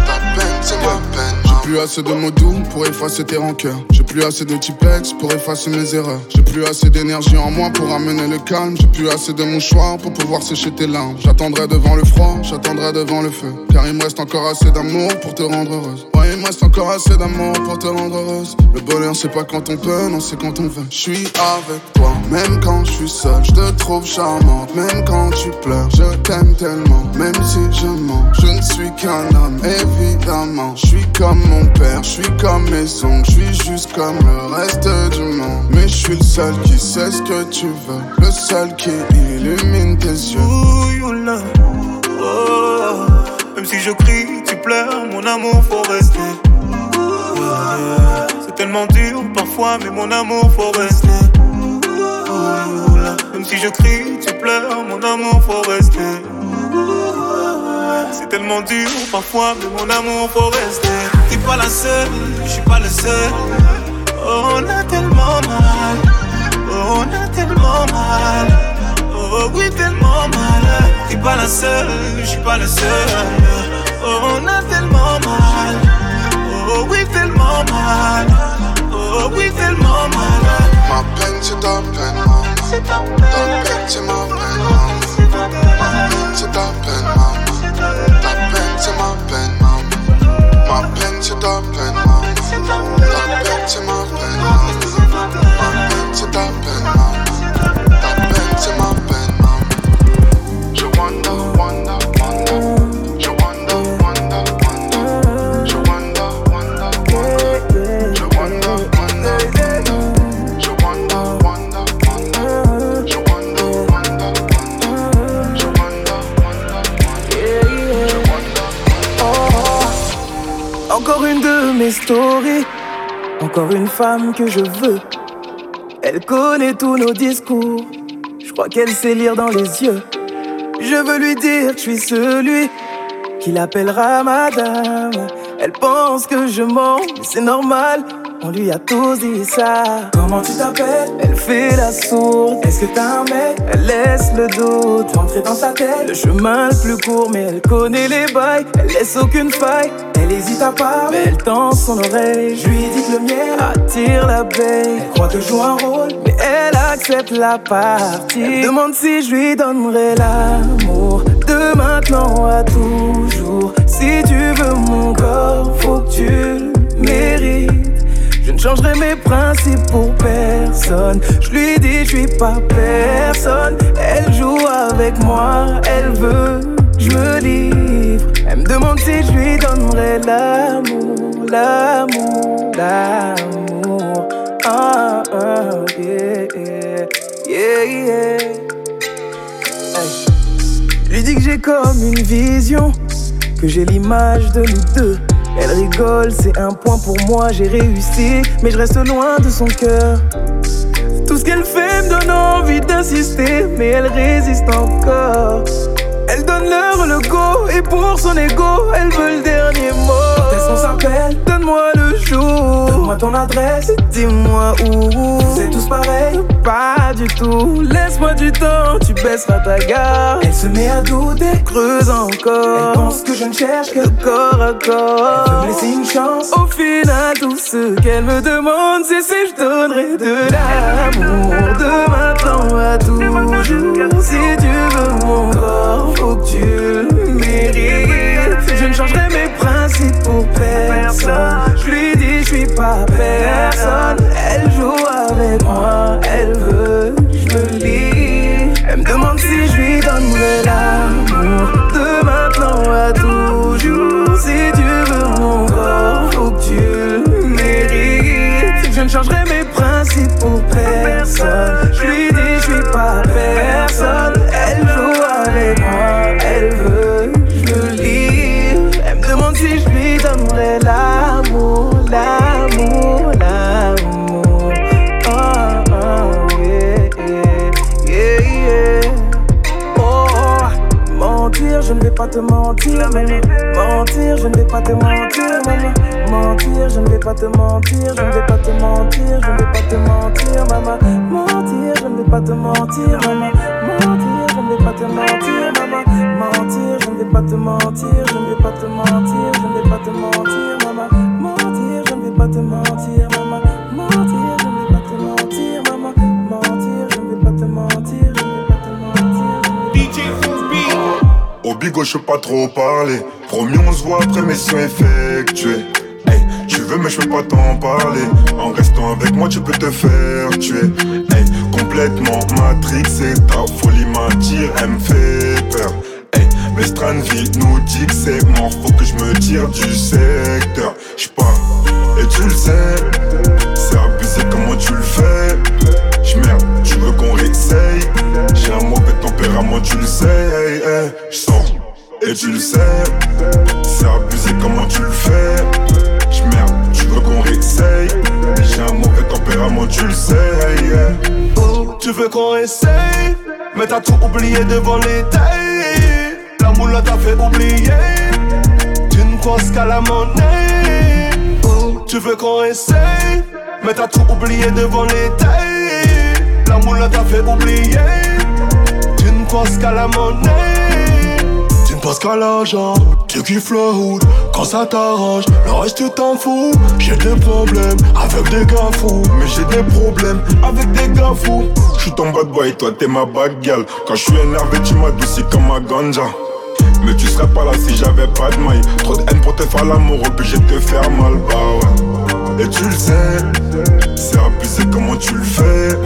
Ta peine c'est ma peine. J'ai plus assez de mots doux pour effacer tes rancœurs plus assez de typex pour effacer mes erreurs. J'ai plus assez d'énergie en moi pour amener le calme. J'ai plus assez de mouchoirs pour pouvoir sécher tes larmes. J'attendrai devant le froid, j'attendrai devant le feu. Car il me reste encore assez d'amour pour te rendre heureuse. Ouais, il me reste encore assez d'amour pour te rendre heureuse. Le bonheur, c'est pas quand on peut, non, c'est quand on veut. Je suis avec toi, même quand je suis seul. Je te trouve charmante, même quand tu pleures. Je t'aime tellement, même si je mens. Je ne suis qu'un homme, évidemment. Je suis comme mon père, je suis comme mes oncles. Je suis juste comme le reste du monde. Mais je suis le seul qui sait ce que tu veux. Le seul qui illumine tes yeux. Ooh. Oh, même si je crie, tu pleures, mon amour faut rester. Yeah. C'est tellement dur parfois, mais mon amour faut rester. Même si je crie, tu pleures, mon amour faut rester. C'est tellement dur parfois, mais mon amour faut rester. T'es pas la seule, je suis pas le seul. Oh, on a tellement mal. Oh, on a tellement mal. Oh oui, tellement mal. T'es pas la seule, je suis pas le seul. Oh, on a tellement mal. Oh oui, tellement mal. Oh oui, tellement mal. Ma peine, c'est ta peine, maman. Ta peine, c'est ma peine. Ma peine, c'est ta peine. Ta peine, c'est ma peine, maman. Ma peine, c'est ta peine, maman. Ta peine, c'est ma peine, maman. Ma peine, c'est encore une femme que je veux. Elle connaît tous nos discours, je crois qu'elle sait lire dans les yeux. Je veux lui dire je suis celui qui l'appellera madame. Elle pense que je mens, c'est normal. On lui a tous dit ça. Comment tu t'appelles? Elle fait la sourde. Est-ce que t'as un mec? Elle laisse le doute rentrer dans sa tête. Le chemin le plus court, mais elle connaît les bails. Elle laisse aucune faille. Elle hésite à part, mais elle tend son oreille. Je lui dis que le miel attire l'abeille. Elle croit que je joue un rôle, mais elle accepte la partie. Elle demande si je lui donnerai l'amour de maintenant à toujours. Si tu veux mon corps, faut que tu le mérites. Changerai mes principes pour personne. Je lui dis, je suis pas personne. Elle joue avec moi, elle veut, je me livre. Elle me demande si je lui donnerai l'amour, l'amour, l'amour. Ah, ah, yeah, yeah, yeah. Je lui dis que j'ai comme une vision, que j'ai l'image de nous deux. Elle rigole, c'est un point pour moi, j'ai réussi, mais je reste loin de son cœur. Tout ce qu'elle fait me donne envie d'insister, mais elle résiste encore. Elle donne leur le go, et pour son ego, elle veut le dernier mot. Quand est-ce qu'on s'appelle Donne-moi le jour. Donne-moi ton adresse, dis-moi où. C'est tous pareil Pas du tout. Laisse-moi du temps, tu baisseras ta garde. Elle se met à douter, creuse encore. Elle pense que je ne cherche que corps à corps. Elle veut me laisser une chance. Au final, tout ce qu'elle me demande, c'est si je donnerai de l'amour. De Mentir, je ne vais pas te mentir, maman. Mentir, je ne vais pas te mentir, je ne vais pas te mentir, je ne vais pas te mentir, maman. Mentir, je ne vais pas te mentir, maman. Mentir, je ne vais pas te mentir, maman. Mentir, je ne vais pas te mentir, je ne vais pas te mentir, je ne vais pas te mentir, maman. Mentir, te mentir, maman. Mentir, Au bigo, je pas trop parler. Promis, on se voit après mission effectuée. Hey, tu veux, mais je peux pas t'en parler. En restant avec moi, tu peux te faire tuer. Hey, complètement matrixé, ta folie m'attire, elle me fait peur. Mais Stranville nous dit que c'est mort, faut que je me tire du secteur. J'pars, et tu le sais, c'est abusé comment tu le fais? J'merde, tu veux qu'on réessaye? J'ai un mauvais tempérament, tu le sais. Tu le sais, c'est abusé comment tu le fais? J'merde, tu veux qu'on réessaye? J'ai un mauvais tempérament, tu le sais. Oh, tu veux qu'on essaye Mais t'as tout oublié devant tailles. La moule t'a fait oublier. Tu ne penses qu'à la monnaie. Oh, tu veux qu'on essaye Mais t'as tout oublié devant tailles. La moule t'a fait oublier. Tu ne penses qu'à la monnaie Penses qu'à l'argent, tu kiffes le hood quand ça t'arrange. Le reste tu t'en fous. J'ai des problèmes avec des gars fous, mais j'ai des problèmes avec des gars fous. J'suis ton bad boy, toi t'es ma bad girl. Quand je suis énervé, tu m'adoucis comme ma ganja. Mais tu serais pas là si j'avais pas de maille. Trop de haine pour te faire l'amour, obligé de te faire mal, bah ouais. Et tu le sais, c'est abusé comment tu le fais?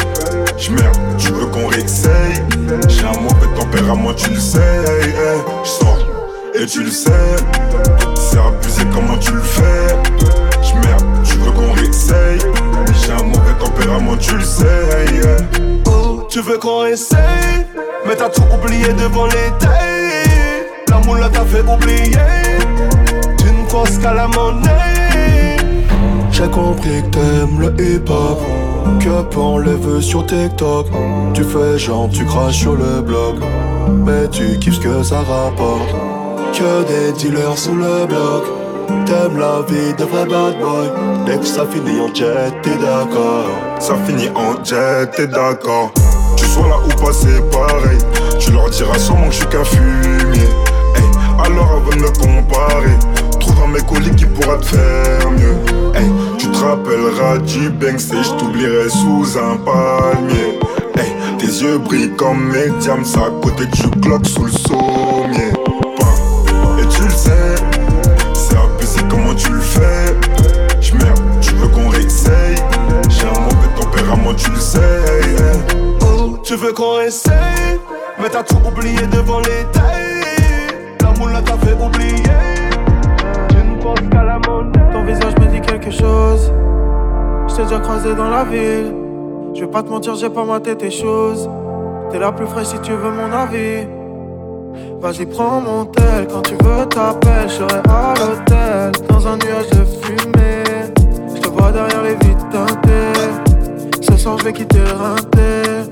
J'merde, tu veux qu'on réessaye? J'ai un mauvais tempérament, tu le sais. Hey, hey. J'sors, et tu le sais, c'est abusé comment tu le fais? J'merde, tu veux qu'on réessaye? J'ai un mauvais tempérament, tu le sais. Hey. Oh, tu veux qu'on essaye Mais t'as tout oublié devant tailles La moule t'a fait oublier Tu ne penses qu'à la monnaie J'ai compris que t'aimes le hip-hop. Les vœux sur TikTok. Tu fais genre, tu craches sur le blog. Mais tu kiffes ce que ça rapporte. Que des dealers sous le bloc. T'aimes la vie de vrai bad boy. Dès que ça finit en jet, t'es d'accord. Ça finit en jet, t'es d'accord. Tu sois là ou pas, c'est pareil. Tu leur diras sûrement que je suis qu'un fumier. Alors avant de me comparer, trouve un mec qui pourra te faire mieux. Tu te rappelleras du Banks et je t'oublierai sous un palmier. Hey, tes yeux brillent comme mes diamants à côté du clock sous le sommier. Et tu le sais, c'est abusé comment tu le fais? J'merde, tu veux qu'on réessaye? J'ai un mauvais tempérament, tu le sais. Oh, tu veux qu'on essaye Mais t'as tout oublié devant les tailles La moule t'a fait oublier Tu ne penses qu'à la monnaie Ton visage Je t'ai déjà croisé dans la ville. Je vais pas te mentir, j'ai pas maté tes choses. T'es la plus fraîche si tu veux mon avis. Vas-y, prends mon tel. Quand tu veux, t'appelles. Je à l'hôtel. Dans un nuage de fumée. Je te vois derrière les vitres teintées. Ce soir, je vais quitter.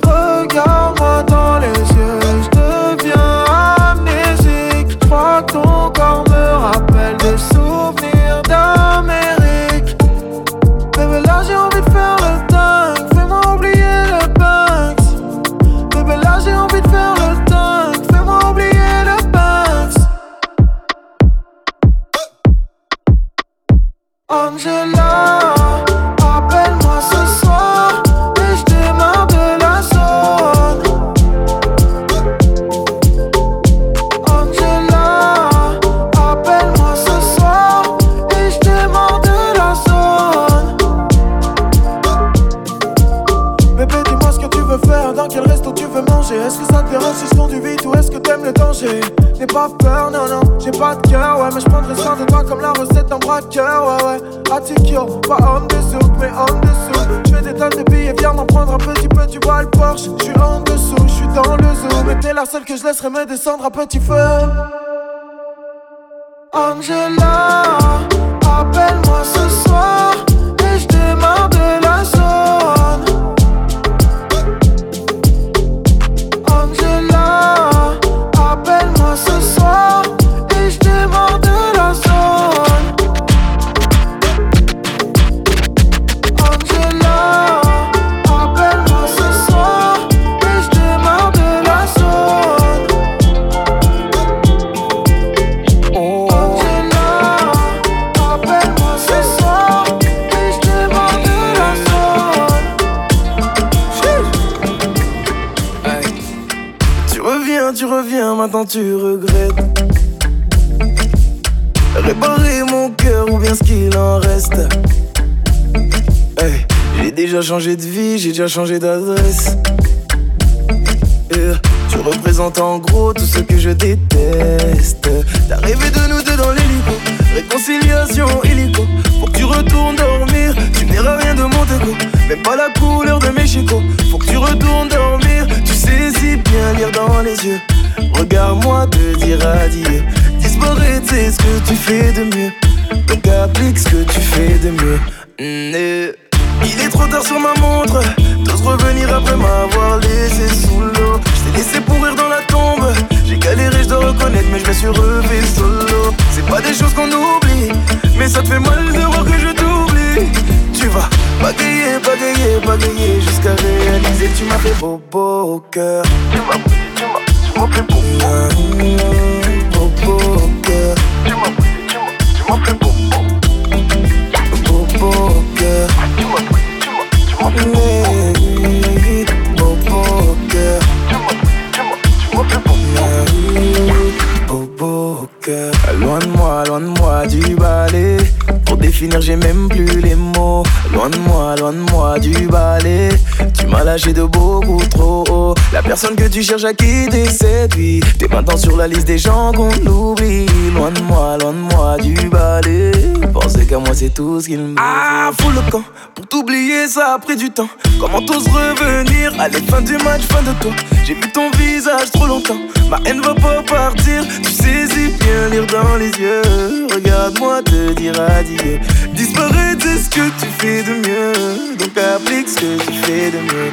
Regarde-moi dans les yeux. Je deviens amnésique. Je que ton corps descendre à petit feu. Vie, j'ai que tu cherches à quitter vie. T'es maintenant sur la liste des gens qu'on oublie. Loin de moi, loin de moi du balai. Penser qu'à moi, c'est tout ce qu'il me Ah, fous le camp. Pour t'oublier, ça a pris du temps. Comment t'oses revenir Allez, fin du match, fin de toi? J'ai vu ton visage trop longtemps. Ma haine va pas partir. Tu sais si bien lire dans les yeux. Regarde-moi te dire adieu. Disparaître, c'est ce que tu fais de mieux. Donc applique ce que tu fais de mieux.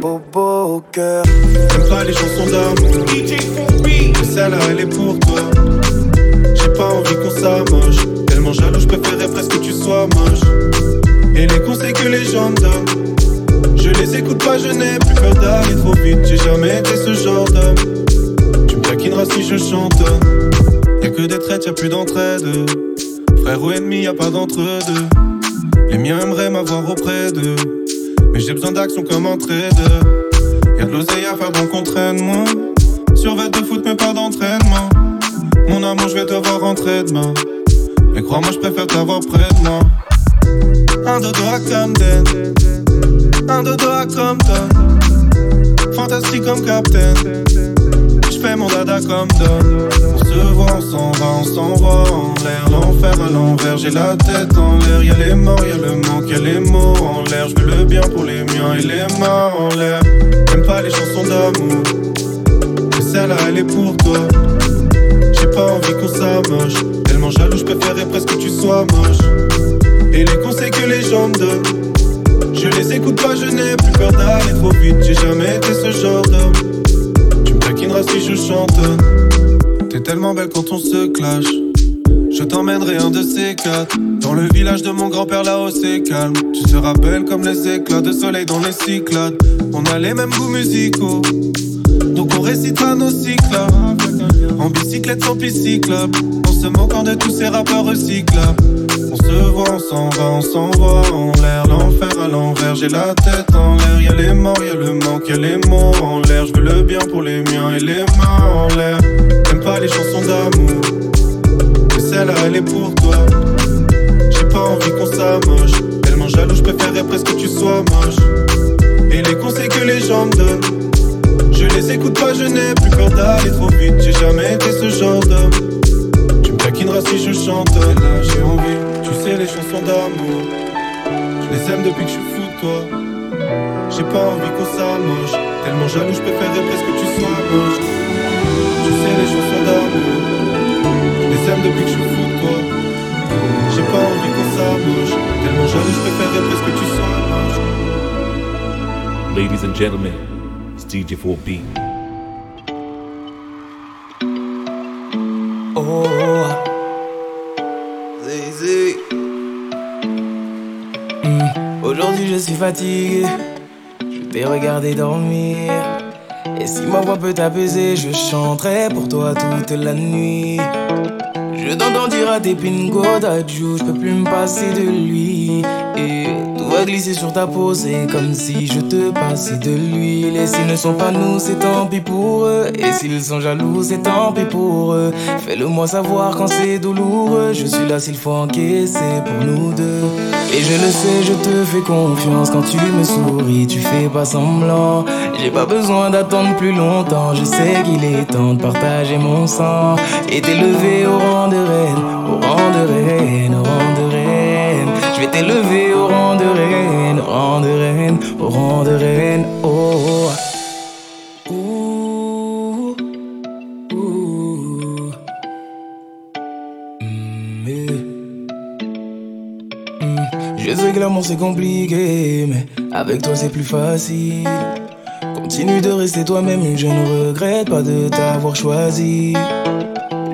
Bobo au cœur. J'aime pas les chansons d'amour. Celle-là, elle est pour toi. J'ai pas envie qu'on s'amoche. Tellement jaloux, je préférerais presque que tu sois moche. Et les conseils que les gens me donnent. Je les écoute pas, je n'ai plus peur d'aller trop vite. J'ai jamais été ce genre d'homme. Tu me taquineras si je chante. Y'a que des traites, y'a plus d'entraide. Frère ou ennemi, y'a pas d'entre-deux. Les miens aimeraient m'avoir auprès d'eux. Mais j'ai besoin d'action comme entraide. Y'a de l'oseille à faire donc entraînement. Survêt de foot, mais pas d'entraînement. Mon amour, je vais te voir rentrer demain. Mais crois-moi, je préfère t'avoir près de moi. Un dodo à Camden. Un dodo à Compton. Fantastique comme Captain. Je fais mon dada comme Don. Se voit, on s'en va, on s'envoie en l'air. L'enfer à l'envers, j'ai la tête en l'air. Y'a les morts, y'a le manque, y'a les mots en l'air. Je le bien pour les miens et les mains en l'air. J'aime pas les chansons d'amour. Mais celle-là, elle est pour toi. J'ai pas envie qu'on s'amoche. Tellement jaloux, je préférerais presque que tu sois moche. Et les conseils que les gens me donnent. Je les écoute pas, je n'ai plus peur d'aller trop vite. J'ai jamais été ce genre d'homme. Tu me taquineras si je chante. T'es tellement belle quand on se clash. Je t'emmènerai un de ces quatre. Dans le village de mon grand-père, là-haut c'est calme. Tu te rappelles comme les éclats de soleil dans les cyclades. On a les mêmes goûts musicaux. Donc on récitera nos cycles. En bicyclette sans pisciclope. En se moquant de tous ces rappeurs recyclables. On se voit, on s'en va, on s'envoie en l'air. L'enfer à l'envers, j'ai la tête en l'air. Y'a les morts, y'a le manque, y'a les mots en l'air. Je veux le bien pour les miens et les mains en l'air. Les chansons d'amour. Mais celle-là, elle est pour toi. J'ai pas envie qu'on s'amoche. Tellement jaloux, je préférerais presque que tu sois moche. Et les conseils que les gens me donnent. Je les écoute pas, je n'ai plus peur d'aller trop vite. J'ai jamais été ce genre d'homme. Tu me taquineras si je chante. Là, j'ai envie, tu sais, les chansons d'amour. Je les aime depuis que je suis fou de toi. J'ai pas envie qu'on s'amoche. Tellement jaloux, je préférerais presque que tu sois moche tu sais, les chansons d'amour. Les aimes depuis que je suis fou de toi. J'ai pas envie qu'on s'amoche. Tellement jaloux, je préférerais presque que tu sois Ladies and gentlemen, it's DJ4B. Oh, Zizi. Hmm. Aujourd'hui, je suis fatigué. Je t'ai regardé dormir. Si ma voix peut t'apaiser, je chanterai pour toi toute la nuit. À tes pingo d'adjou, je peux plus me passer de lui. Et tout va glisser sur ta peau, c'est comme si je te passais de l'huile. Et s'ils ne sont pas nous, c'est tant pis pour eux. Et s'ils sont jaloux, c'est tant pis pour eux. Fais-le moi savoir quand c'est douloureux. Je suis là s'il faut encaisser pour nous deux. Et je le sais, je te fais confiance quand tu me souris, tu fais pas semblant. J'ai pas besoin d'attendre plus longtemps, je sais qu'il est temps de partager mon sang et t'élever au rang de reine, au rang de reine, au rang de reine. Je vais t'élever au rang de reine, au rang de reine, au rang de reine. Oh. Mm, eh. Mm. Je sais que l'amour c'est compliqué, mais avec toi c'est plus facile. Continue de rester toi-même, je ne regrette pas de t'avoir choisi.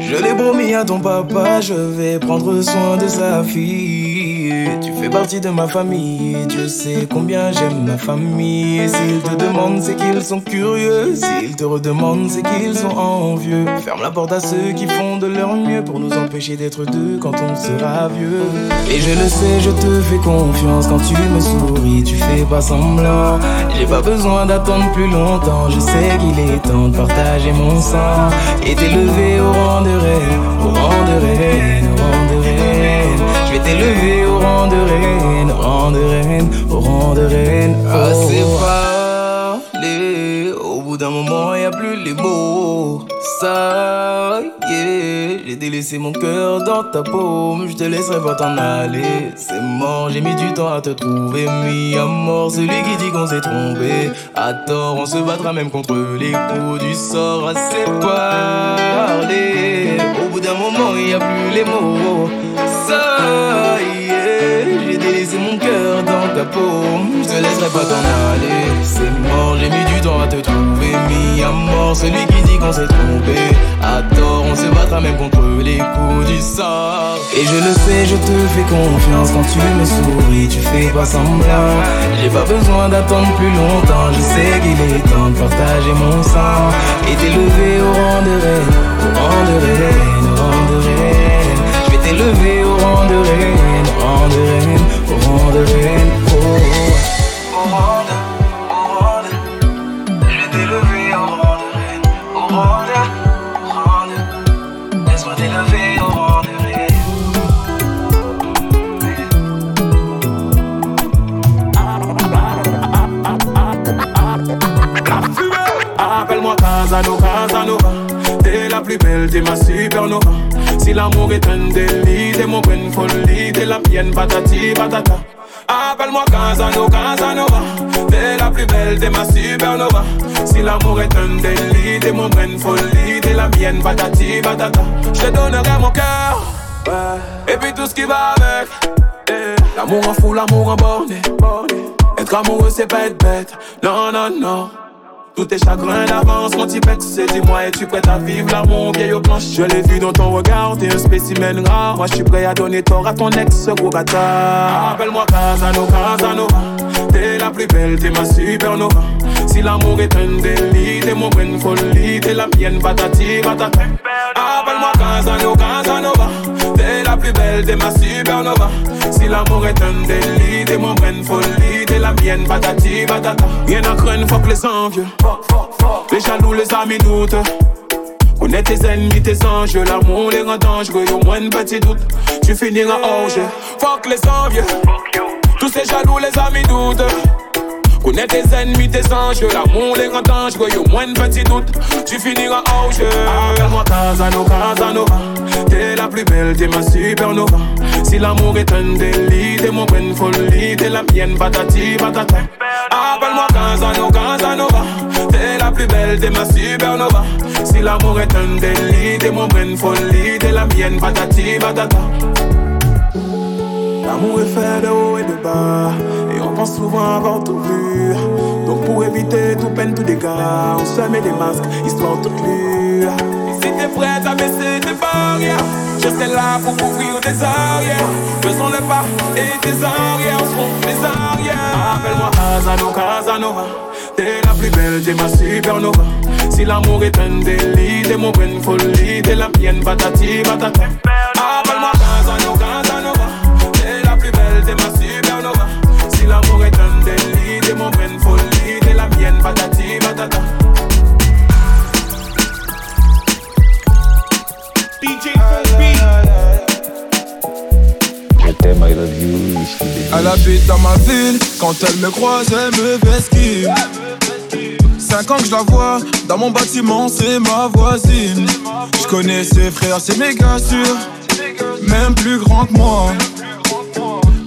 Je l'ai promis à ton papa, je vais prendre soin de sa fille. Tu fais partie de ma famille, Dieu sait combien j'aime ma famille. S'ils te demandent, c'est qu'ils sont curieux. S'ils te redemandent, c'est qu'ils sont envieux. Ferme la porte à ceux qui font de leur mieux pour nous empêcher d'être deux quand on sera vieux. Et je le sais, je te fais confiance quand tu me souris, tu fais pas semblant. J'ai pas besoin d'attendre plus longtemps, je sais qu'il est temps de partager mon sang et t'élever au rang de au rang de reine, au rang de reine. Je vais t'élever au rang de reine, au rang de reine, au rang de reine. Assez parlé, au bout d'un moment y a plus les mots. Ça y est, j'ai délaissé mon cœur dans ta paume, je te laisserai pas t'en aller. C'est mort, j'ai mis du temps à te trouver, mis à mort celui qui dit qu'on s'est trompé. À tort, on se battra même contre les coups du sort. Assez parlé, au bout d'un moment y a plus les mots. Ça dans ta paume, je te laisserai pas t'en aller. C'est mort, j'ai mis du temps à te trouver, mis à mort celui qui dit qu'on s'est trompé. À tort, on se battra même contre les coups du sort. Et je le sais, je te fais confiance quand tu me souris, tu fais pas semblant. J'ai pas besoin d'attendre plus longtemps, je sais qu'il est temps de partager mon sang et t'élever au rang de reine, au rang de reine, au rang de reine. Je vais t'élever au rang de reine, au rang de reine, de reine. Oh. Au rang de, au rang de, je vais t'élever. Laisse-moi. Appelle-moi Casanova, Casanova. T'es la plus belle, t'es ma supernova. Si l'amour est un délit, t'es mon bonne folie, t'es la mienne, patati patata. Appelle-moi Casanova, Casanova. T'es la plus belle, t'es ma supernova. Si l'amour est un délit, t'es mon bonne folie, t'es la mienne, patati patata. Je te donnerai mon cœur, et puis tout ce qui va avec. L'amour en fou, l'amour en borné. Être amoureux, c'est pas être bête. Non, non, non. Tous tes chagrins d'avance, mon petit c'est dis-moi, es-tu prête à vivre l'amour vieille aux planches Je l'ai vu dans ton regard, t'es un spécimen rare. Moi, je suis prêt à donner tort à ton ex, gros bâtard. Appelle-moi Casanova, Casanova. T'es la plus belle, t'es ma supernova. Si l'amour est un délit, t'es mon bonne folie, t'es la mienne, patati, patata. Appelle-moi Casanova, Casanova. La plus belle, t'es ma supernova. Si l'amour est un délit, t'es mon bonne folie, t'es la mienne, patati, patata. Rien à craindre, fuck les envieux. Les jaloux, les amis doutent. Connais tes ennemis, tes anges, l'amour les rend dangereux. Au moins un petit doute, tu finiras hors jeu. Fuck les envieux. Tous ces jaloux, les amis doutent. Connais tes ennemis, tes anges, l'amour les rend dangereux. Au moins un petit doute, tu finiras hors jeu. Appelle-moi Casanova, Casanova. T'es la plus belle, t'es ma supernova. Si l'amour est un délit, t'es mon bonne folie, t'es la mienne, patati patata. Appelle-moi Casanova, Casanova. T'es la plus belle, t'es ma supernova. Si l'amour est un délit, t'es mon bonne folie, t'es la mienne, patati patata. L'amour est fait de haut et de bas, et on pense souvent avoir tout vu. Donc pour éviter tout peine, tout dégât, on se met des masques, histoire toute lue. Et si t'es prête à baisser tes barrières, je serai là pour ouvrir des arrières. Faisons le pas et tes arrières seront des arrières. Appelle-moi Casanova, Casanova. T'es la plus belle, t'es ma supernova. Si l'amour est un délit, t'es mon bonne folie, t'es la mienne, patati, patata. La. Elle habite dans ma ville, quand elle me croise, elle me vesquille. Cinq ans que je la vois, dans mon bâtiment, c'est ma voisine. Je connais ses frères, c'est méga sûr, même plus grand que moi.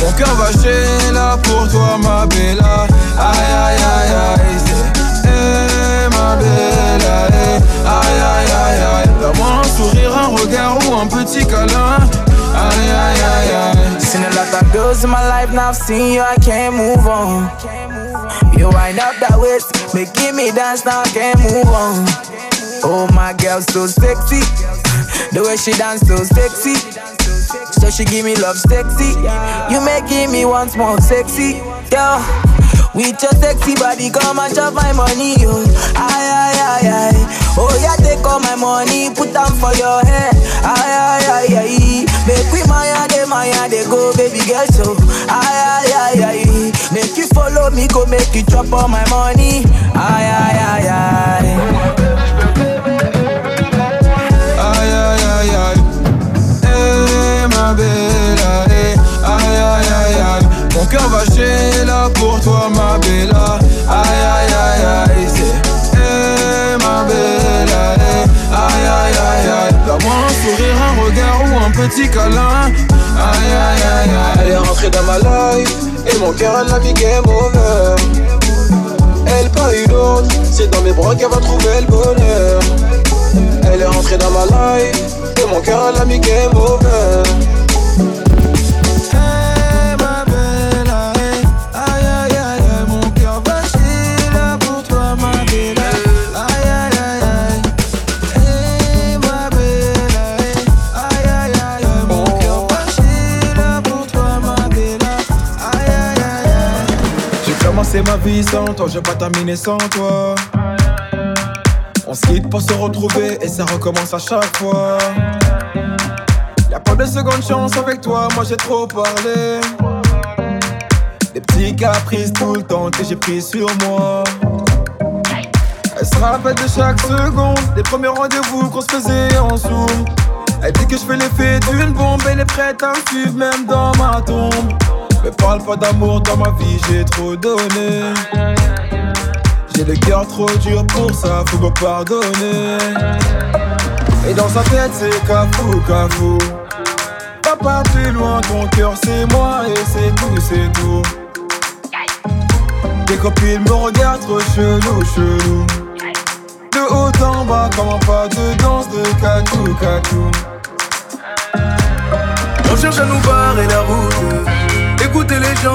Mon cœur va chez là pour toi, ma belle. Aïe, aïe, aïe, aïe. Hey, ma belle, aïe, aïe, aïe, aïe, aïe. Donne-moi un sourire, un regard ou un petit câlin. Aïe, aïe, aïe, aïe. Seen a lot of girls in my life, now I've seen you, I can't move on. You wind up that waist, making me dance, now I can't move on. Oh, my girl, so sexy. The way she dance, so sexy. So she give me love, sexy. You making me once more sexy, yeah. With your sexy body, come and chop my money, yo. Aye, aye, aye, aye. Oh, yeah, take all my money, put them for your head. Aye, aye, aye, aye. Make we maya, de maya, they go, baby girl, so. Aye, aye, aye, aye. Make you follow me, go make you chop all my money. Aye, aye, aye, aye. Ma belle aïe Aïe aïe aïe. Aïe Mon cœur va chez là pour toi ma belle Aïe aïe aïe aïe c'est Eh ma belle aïe Aïe aïe aïe aïe. Donne-moi un sourire, un regard ou un petit câlin. Aïe aïe aïe aïe. Elle est rentrée dans ma life Et mon cœur elle l'a mis game over Elle pas une autre. C'est dans mes bras qu'elle va trouver le bonheur. Elle est rentrée dans ma life Et mon cœur elle a mis game over Ma vie sans toi Je vais pas terminer sans toi on se quitte pour se retrouver et ça recommence à chaque fois. Y'a pas de seconde chance avec toi, moi j'ai trop parlé. Des petits caprices tout le temps que j'ai pris sur moi. Elle se rappelle de chaque seconde, des premiers rendez-vous qu'on se faisait en zoom. Elle dit que je fais l'effet d'une bombe, elle est prête à me suivre même dans ma tombe. Mais parle pas d'amour dans ma vie, j'ai trop donné. J'ai le cœur trop dur pour ça, faut me pardonner. Et dans sa tête, c'est cafou, cafou. Pas pas plus loin, ton cœur c'est moi et c'est tout, c'est tout. Tes copines me regardent trop chelou, chelou. De haut en bas, comment pas de danse de catou, catou.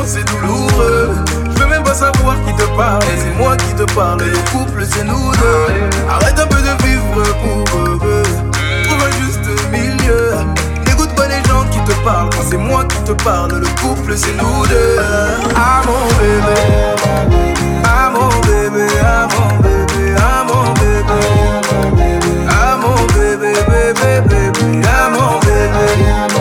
C'est douloureux. Je veux même pas savoir qui te parle. C'est moi qui te parle. Le couple, c'est nous deux. Arrête un peu de vivre pour eux. Trouve un juste milieu. N'écoute pas les gens qui te parlent. Quand c'est moi qui te parle, le couple, c'est nous deux. Ah mon bébé. Ah mon bébé. Ah mon bébé. Ah mon bébé. Ah mon bébé, bébé, bébé. Ah mon bébé.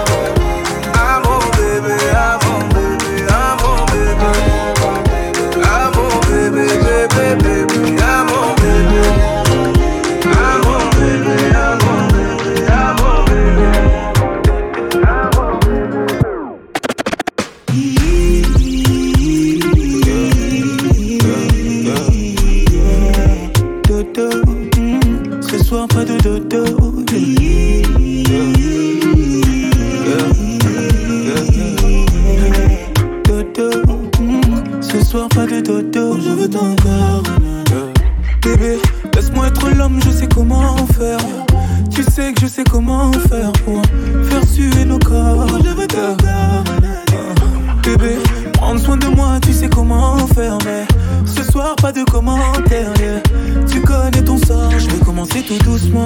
Bébé. Veux. Bébé, laisse-moi être l'homme, je sais comment faire. Tu sais que je sais comment faire pour faire suer nos corps. Je veux. Bébé, prendre soin de moi, tu sais comment faire, mais ce soir pas de commentaires. yeah. Tu connais ton sort, je vais commencer tout doucement,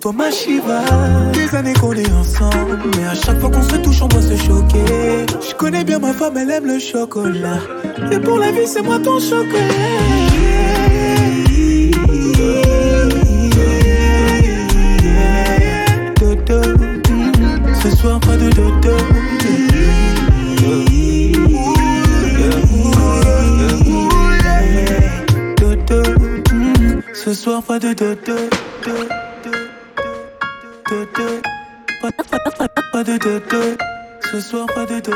Toi ma Shiva. Des années qu'on est ensemble, mais à chaque fois qu'on se touche, on doit se choquer. Je connais bien ma femme, elle aime le chocolat. Et pour la vie, c'est moi ton chocolat. Damn,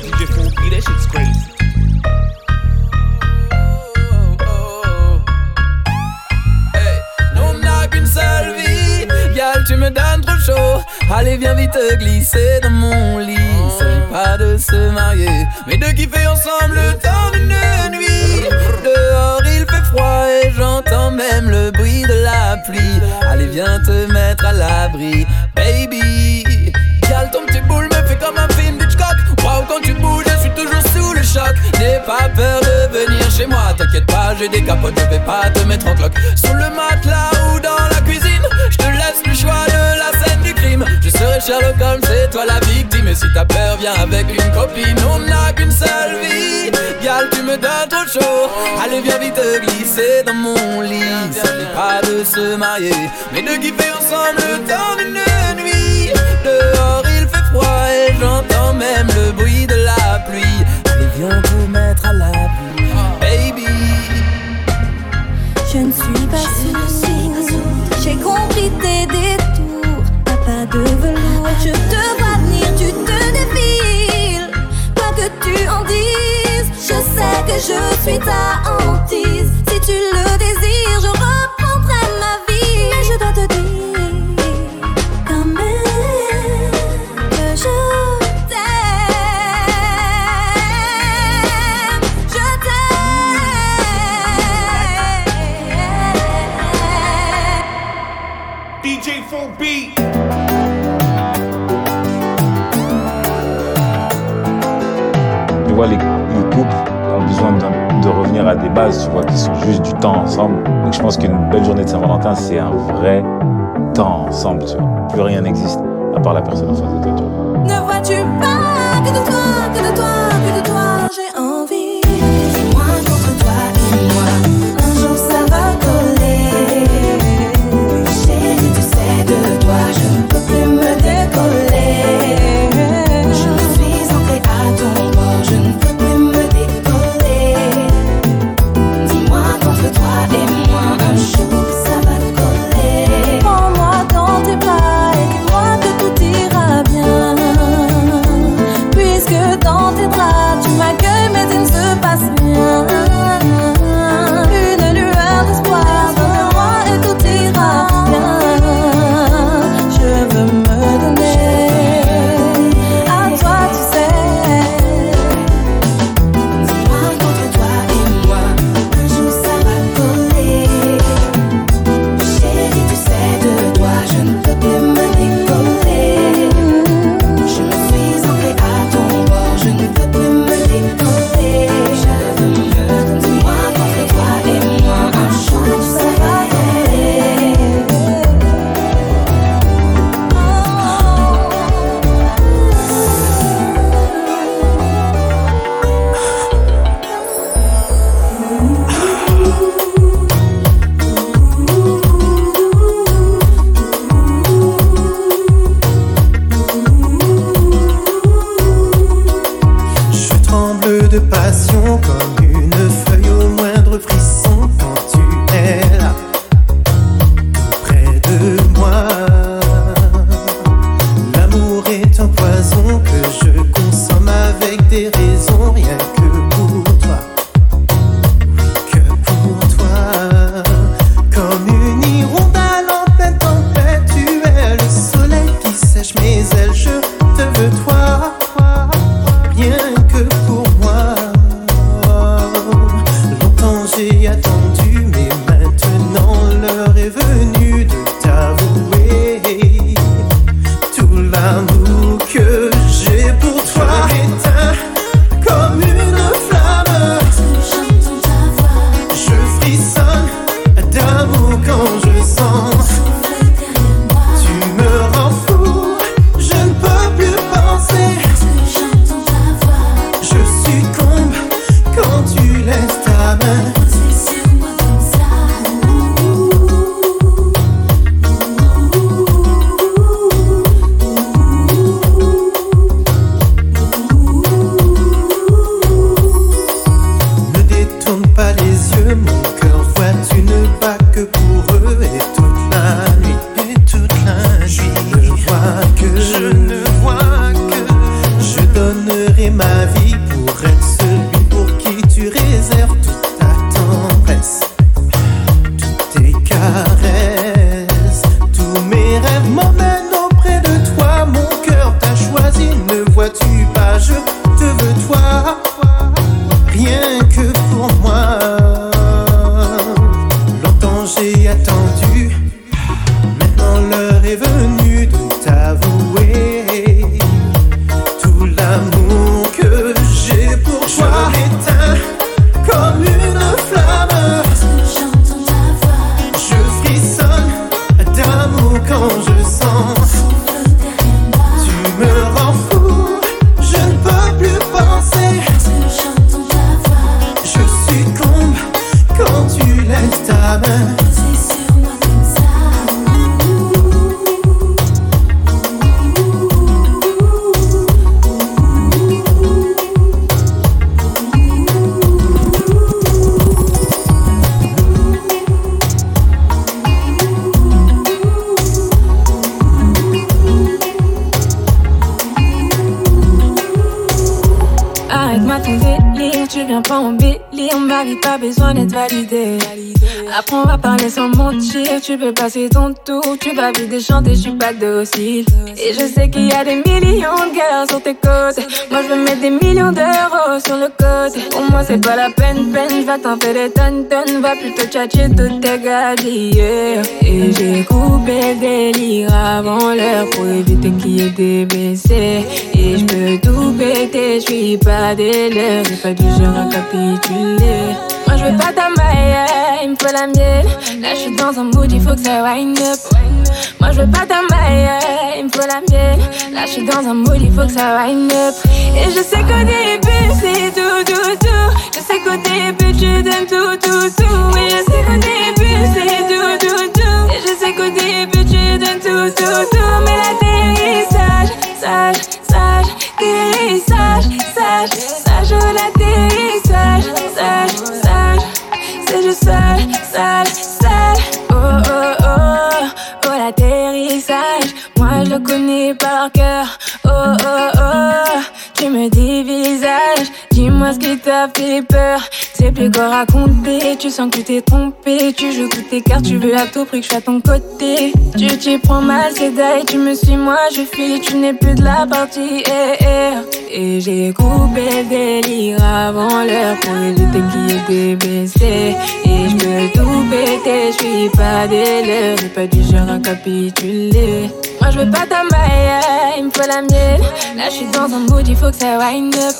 DJ Fool B, that shit's crazy. Tu me donnes trop chaud. Allez, viens vite te glisser dans mon lit. S'agit pas de se marier, mais de kiffer ensemble le temps d'une nuit. Dehors il fait froid et j'entends même le bruit Allez, viens te mettre à l'abri, baby. Gal, ton petit boule me fait comme un film d'Hitchcock. Waouh, quand tu bouges, je suis toujours sous le choc. N'aie pas peur de venir chez moi, t'inquiète pas, j'ai des capotes, je vais pas te mettre en cloque. Sur le matelas ou dans la cuisine, je te laisse le choix de la scène du crime. Je serai Sherlock Holmes, c'est toi la victime. Et si t'as peur, viens avec une copine. On n'a qu'une seule vie, Tu me donnes trop chaud. Allez, viens vite te glisser dans mon lit. S'agit pas de se marier, mais de kiffer ensemble le temps d'une nuit. Dehors il fait froid et j'entends même le bruit de la pluie. Allez, viens te mettre sais que je suis ta hantise. à des bases, tu vois, qui sont juste du temps ensemble. Donc je pense qu'une belle journée de Saint-Valentin, c'est un vrai temps ensemble. Plus rien n'existe à part la personne en face de toi, Et je sais qu'il y a des millions de girls sur tes côtes. Moi, je veux mettre des millions d'euros sur le côté. Pour moi, c'est pas la peine, peine. Va t'en faire des tonnes, tonnes. Va plutôt tchatcher toutes tes gadillères. Et j'ai coupé des délire avant l'heure pour éviter qu'il y ait des baissés. Et je peux tout péter, je suis pas d'élève. J'ai pas du genre à capituler. Moi, je veux pas ta maille, il me faut la mienne. Là, je suis dans un mood, il faut que ça wind up. Je veux pas ta maille, il me faut la mienne. Là je suis dans un mood, il faut que ça wind up. Et je sais qu'au début c'est tout, tout, tout. Je sais qu'au début tu donnes tout, tout, tout. Et je sais qu'au début c'est tout, tout, tout. Et je sais qu'au début tu donnes tout, tout, tout. Mais l'atterrissage, sage, sage, atterrissage, sage, sage, oh, l'atterrissage, sage, sage. C'est juste sale, sale, Dis-moi ce qui t'a fait peur. C'est plus quoi raconter. Tu sens que t'es trompé. Tu joues toutes tes cartes. Tu veux à tout prix que je sois à ton côté. Tu t'y prends mal, c'est d'ailleurs. Tu me suis, moi je fuis. Tu n'es plus de la partie. eh, eh. Et j'ai coupé le délire avant l'heure pour éviter qu'il y ait des. Et je peux tout péter, je suis pas des j'ai pas du genre à capituler. Moi je veux pas ta maille, il me faut la mienne. Là je suis dans un mood, il faut que ça wind up.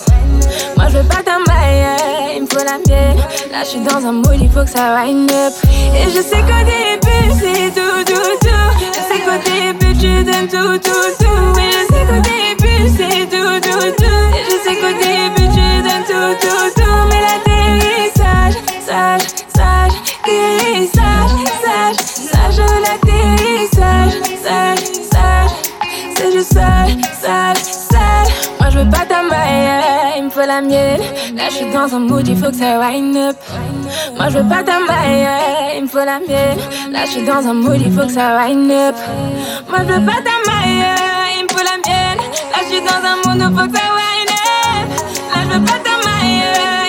Moi je veux pas ta maille, il me faut la mienne. Là je suis dans un mood, il faut que ça wind up. Et je sais qu'au début c'est tout, tout, tout. Je sais qu'au début tu donnes tout, tout, tout. Et je sais qu'au début c'est tout, tout, tout. Et je sais qu'au début tu donnes tout, tout, tout. Mais l'atterrissage, sage, sage, atterrissage, sage, sage, oh, l'atterrissage, sage, sage. C'est juste sale, sale, sale. Moi je veux pas ta maille, il me faut la mienne. Là je suis dans un mood, il faut que ça wind up. Moi je veux pas ta maille, il me faut la mienne. Là je suis dans un mood, il faut que ça wind up. Moi je veux pas ta maille, il me faut la mienne. Là je suis dans un mood, il faut que ça wind up. Là je veux pas ta maille,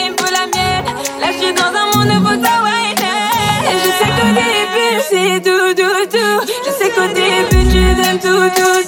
il me faut la mienne. Là je suis dans un mood, il faut que ça wind up. Et je sais qu'au début c'est tout, tout, tout. Je sais qu'au début tu donnes tout, tout.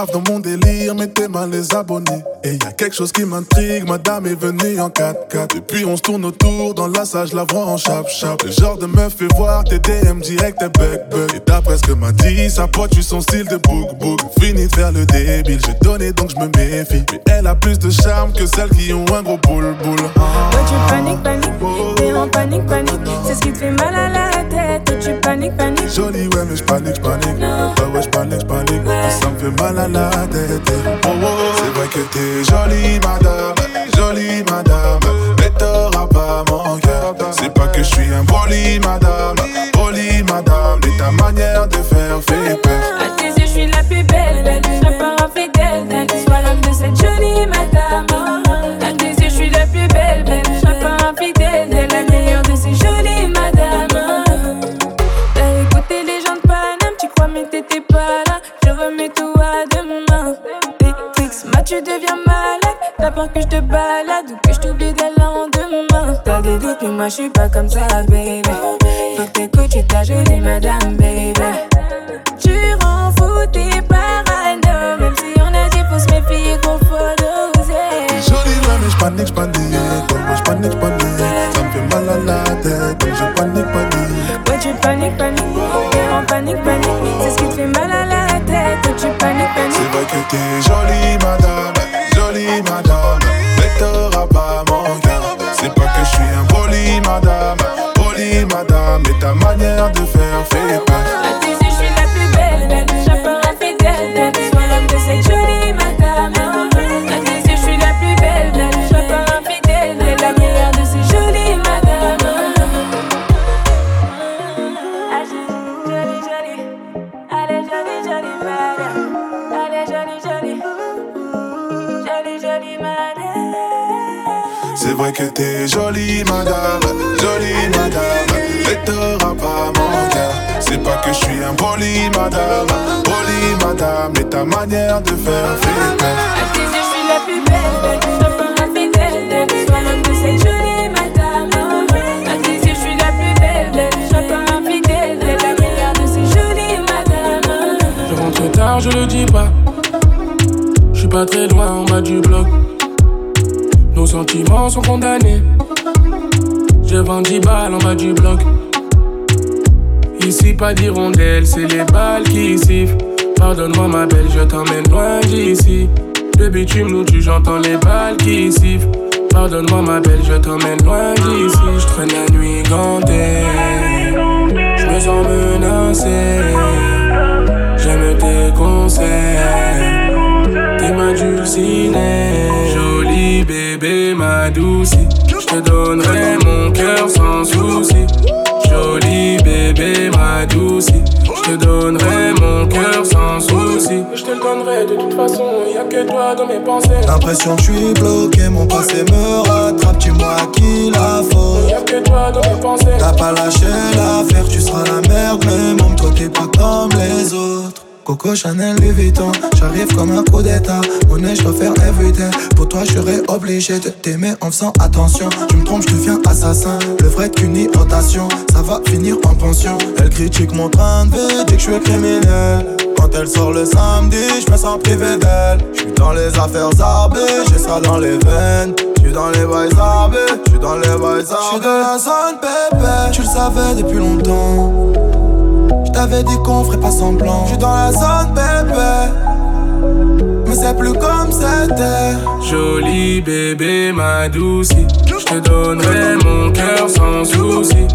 Grave dans mon délire, mettez mal les abonnés. Et y a quelque chose qui m'intrigue, madame est venue en 4x4. Et puis on se tourne autour, dans la salle, je la vois en chap-chap. Le genre de meuf fait voir tes DM direct, tes bug bug. Et d'après ce que m'a dit, sa pote, tu son style de book book. Fini de faire le débile, j'ai donné donc je me méfie. Mais elle a plus de charme que celles qui ont un gros boule boule. Toi tu paniques, paniques, t'es en panique, panique. C'est ce qui te fait mal à la tête. Toi tu paniques, paniques. Jolie, ouais, mais j'panique, j'panique. Ouais, ouais, j'panique, j'panique. Ça me fait mal à la C'est vrai que t'es jolie, madame. Jolie, madame. Mais t'auras pas mon cœur. C'est pas que je suis un poli, madame. Poli, madame. Mais ta manière de faire fait peur. À tes yeux, je suis la plus belle, belle. Je serai pas belle. Sois l'homme de cette jolie madame. À tes yeux, je suis la plus belle, peur que je te balade ou que je t'oublie dès le lendemain. T'as des doutes, mais moi je suis pas comme ça, baby. Faut que t'écoutes, tu ta jolie madame, baby. Tu rends fou tes parano. Même si on a dit faut se méfier qu'on faut doser. Jolie, ouais, mais j'panique, j'panique. Ouais, ouais, j'panique, j'panique. Ça me fait mal à la tête. Donc je panique, panique. Ouais, tu paniques, paniques. T'es en panique, panique. C'est ce qui te fait mal à la tête. Ouais, tu paniques, paniques. C'est vrai que t'es jolie, madame. Jolie, madame. Madame. Mais ta manière de faire manière de faire fait peur. À tes yeux, je suis la plus belle, belle. Je serai pas infidèle, belle. Sois l'homme de cette jolie madame. À tes yeux, je suis la plus belle, belle. Je serai pas infidèle, belle. La meilleure de ces jolies je le dis pas. Je suis pas très loin en bas du bloc. Nos sentiments sont condamnés. Je vends 10 balles en bas du bloc. Ici, pas d'hirondelle, c'est les balles qui sifflent. Pardonne-moi, ma belle, je t'emmène loin d'ici. Le bitume nous tue, j'entends les balles qui sifflent. Pardonne-moi, ma belle, je t'emmène loin d'ici. Je traîne la nuit gantée. Je me sens menacé. J'aime tes conseils. T'es ma dulcinée. Jolie bébé, ma douce. Je te donnerai mon cœur sans souci. Jolie bébé, ma douce. Je te donnerai mon cœur sans Je te le donnerai de toute façon, y a que toi dans mes pensées. L'impression que je suis bloqué, mon passé me rattrape, dis-moi qui la faute. Y a que toi dans mes pensées. T'as pas lâché l'affaire, tu seras la merde, mais même toi t'es pas comme les autres. Coco Chanel Louis Vuitton, j'arrive comme un coup d'état. Monnaie, je dois faire everyday. Pour toi, je serais obligé de t'aimer en faisant attention. Tu me trompes, je deviens assassin. Le vrai qu'une irritation, ça va finir en pension. Elle critique mon train de vie, dit que je suis criminel. Quand elle sort le samedi, je me sens privé d'elle. Je suis dans les affaires arbées, j'ai ça dans les veines. Je suis dans les boys arbés, je suis dans les boys arbés. Je suis dans la zone, bébé, tu le savais depuis longtemps. Je t'avais dit qu'on ferait pas semblant. Je suis dans la zone, bébé. Mais c'est plus comme c'était. Jolie bébé, ma douce. Je te donnerai mon cœur sans souci.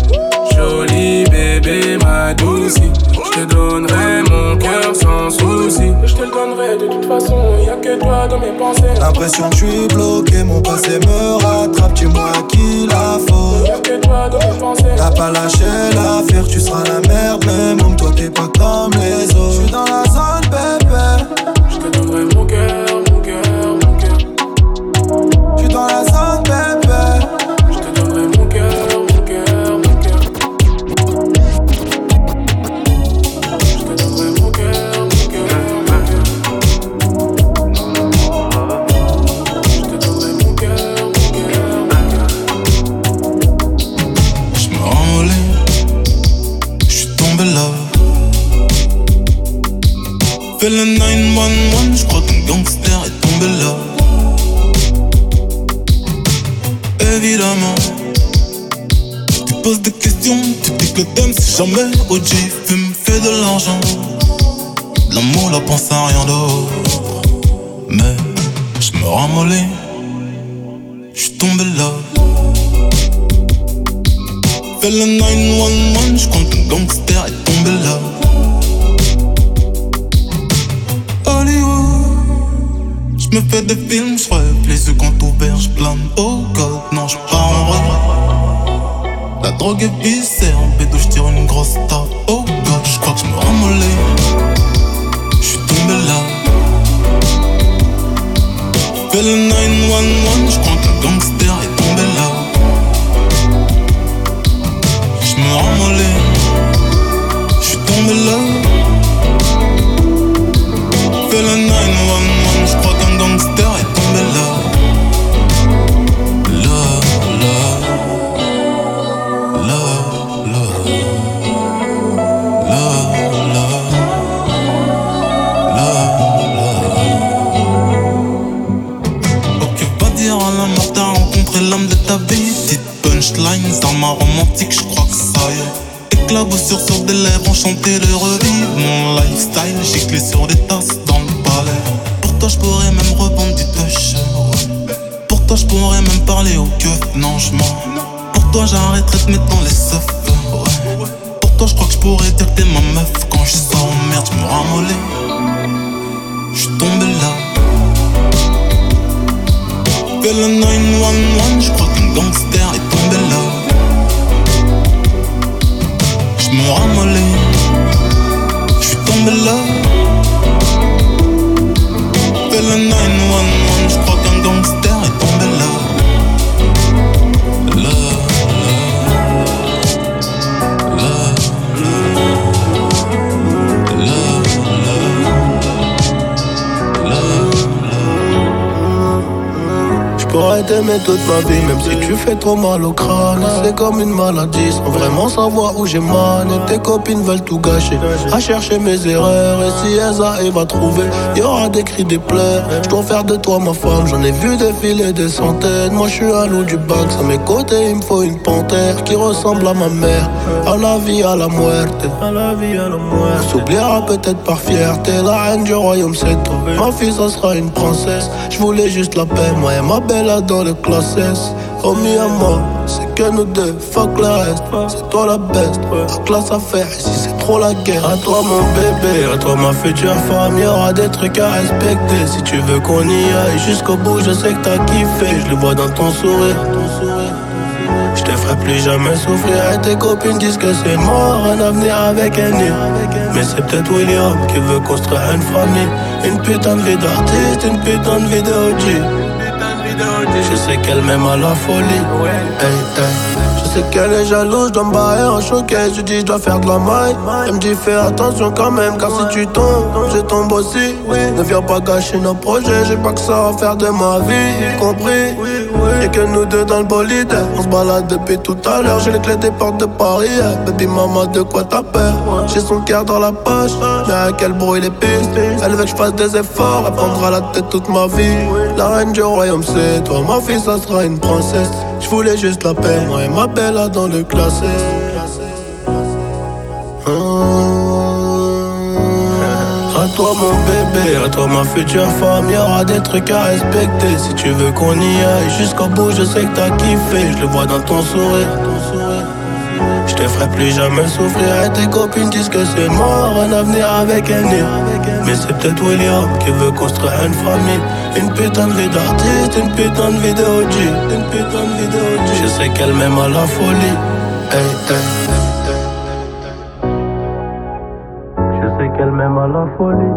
Jolie bébé, ma douce. Je te donnerai mon cœur sans souci. Je te le donnerai de toute façon, y a que toi dans mes pensées. L'impression que je suis bloqué, mon passé me rattrape. Dis-moi à qui la faute. Y a que toi dans mes pensées. T'as pas lâché l'affaire, tu seras la merde, mais même toi t'es pas comme les autres. Je suis dans la zone, bébé. Jamais OG. Fume, fais de l'argent, l'amour, la pense à rien d'autre. Suis tombé là. Fais le 911, je crois qu'un gangster est tombé là. Je me ramollis, je suis tombé là. Fais le 911, t'aimer toute ma vie, même si tu fais trop mal au crâne. C'est comme une maladie, sans vraiment savoir où j'ai mal. Et tes copines veulent tout gâcher, à chercher mes erreurs. Et si elles arrivent à trouver, y aura des cris, des pleurs. Je dois faire de toi ma femme, j'en ai vu défiler des centaines. Moi je suis un loup du bac, à mes côtés il me faut une panthère qui ressemble à ma mère. À la vie, à la muerte. À la vie, à la muerte. On s'oubliera peut-être par fierté, la reine du royaume c'est toi. Ma fille, ça sera une princesse. Je voulais juste la paix, moi et ma belle dans le classe S. Oh mi moi, c'est que nous deux, fuck le reste. C'est toi la best, la classe à faire. Ici c'est trop la guerre. À toi mon bébé, à toi ma future femme. Y'aura des trucs à respecter. Si tu veux qu'on y aille jusqu'au bout, je sais que t'as kiffé. Je le vois dans ton sourire. Je te ferai plus jamais souffrir et tes copines disent que c'est mort Un avenir avec un nid Mais c'est peut-être William qui veut construire une famille Une putain de vie d'artiste, une putain de vie de je sais qu'elle m'aime à la folie. Je sais qu'elle est jalouse, je dois me barrer en choquet. Je dis, je dois faire de la maille. Elle me dit, fais attention quand même, car si tu tombes, je tombe aussi. Ne viens pas gâcher nos projets, j'ai pas que ça à faire de ma vie, compris? Y'a que nous deux dans le bolide. On se balade depuis tout à l'heure. J'ai les clés des portes de Paris. Baby maman, de quoi t'as peur? J'ai son cœur dans la poche. Mais à quel bruit les pistes? Elle veut que je fasse des efforts. Elle prendra la tête toute ma vie. La reine du royaume, c'est toi. Ma fille, ça sera une princesse. Je voulais juste la paix. Moi et ma belle là dans le classé. À toi mon bébé, à toi ma future femme, y'aura des trucs à respecter. Si tu veux qu'on y aille jusqu'au bout, je sais que t'as kiffé, je le vois dans ton sourire. Je te ferai plus jamais souffrir et tes copines disent que c'est mort, un avenir avec un nid. Mais c'est peut-être William qui veut construire une famille. Une putain de vie d'artiste, une putain de vie de OG. Une putain de vie de OG. Je sais qu'elle m'aime à la folie. Hey. Je sais qu'elle m'aime à la folie.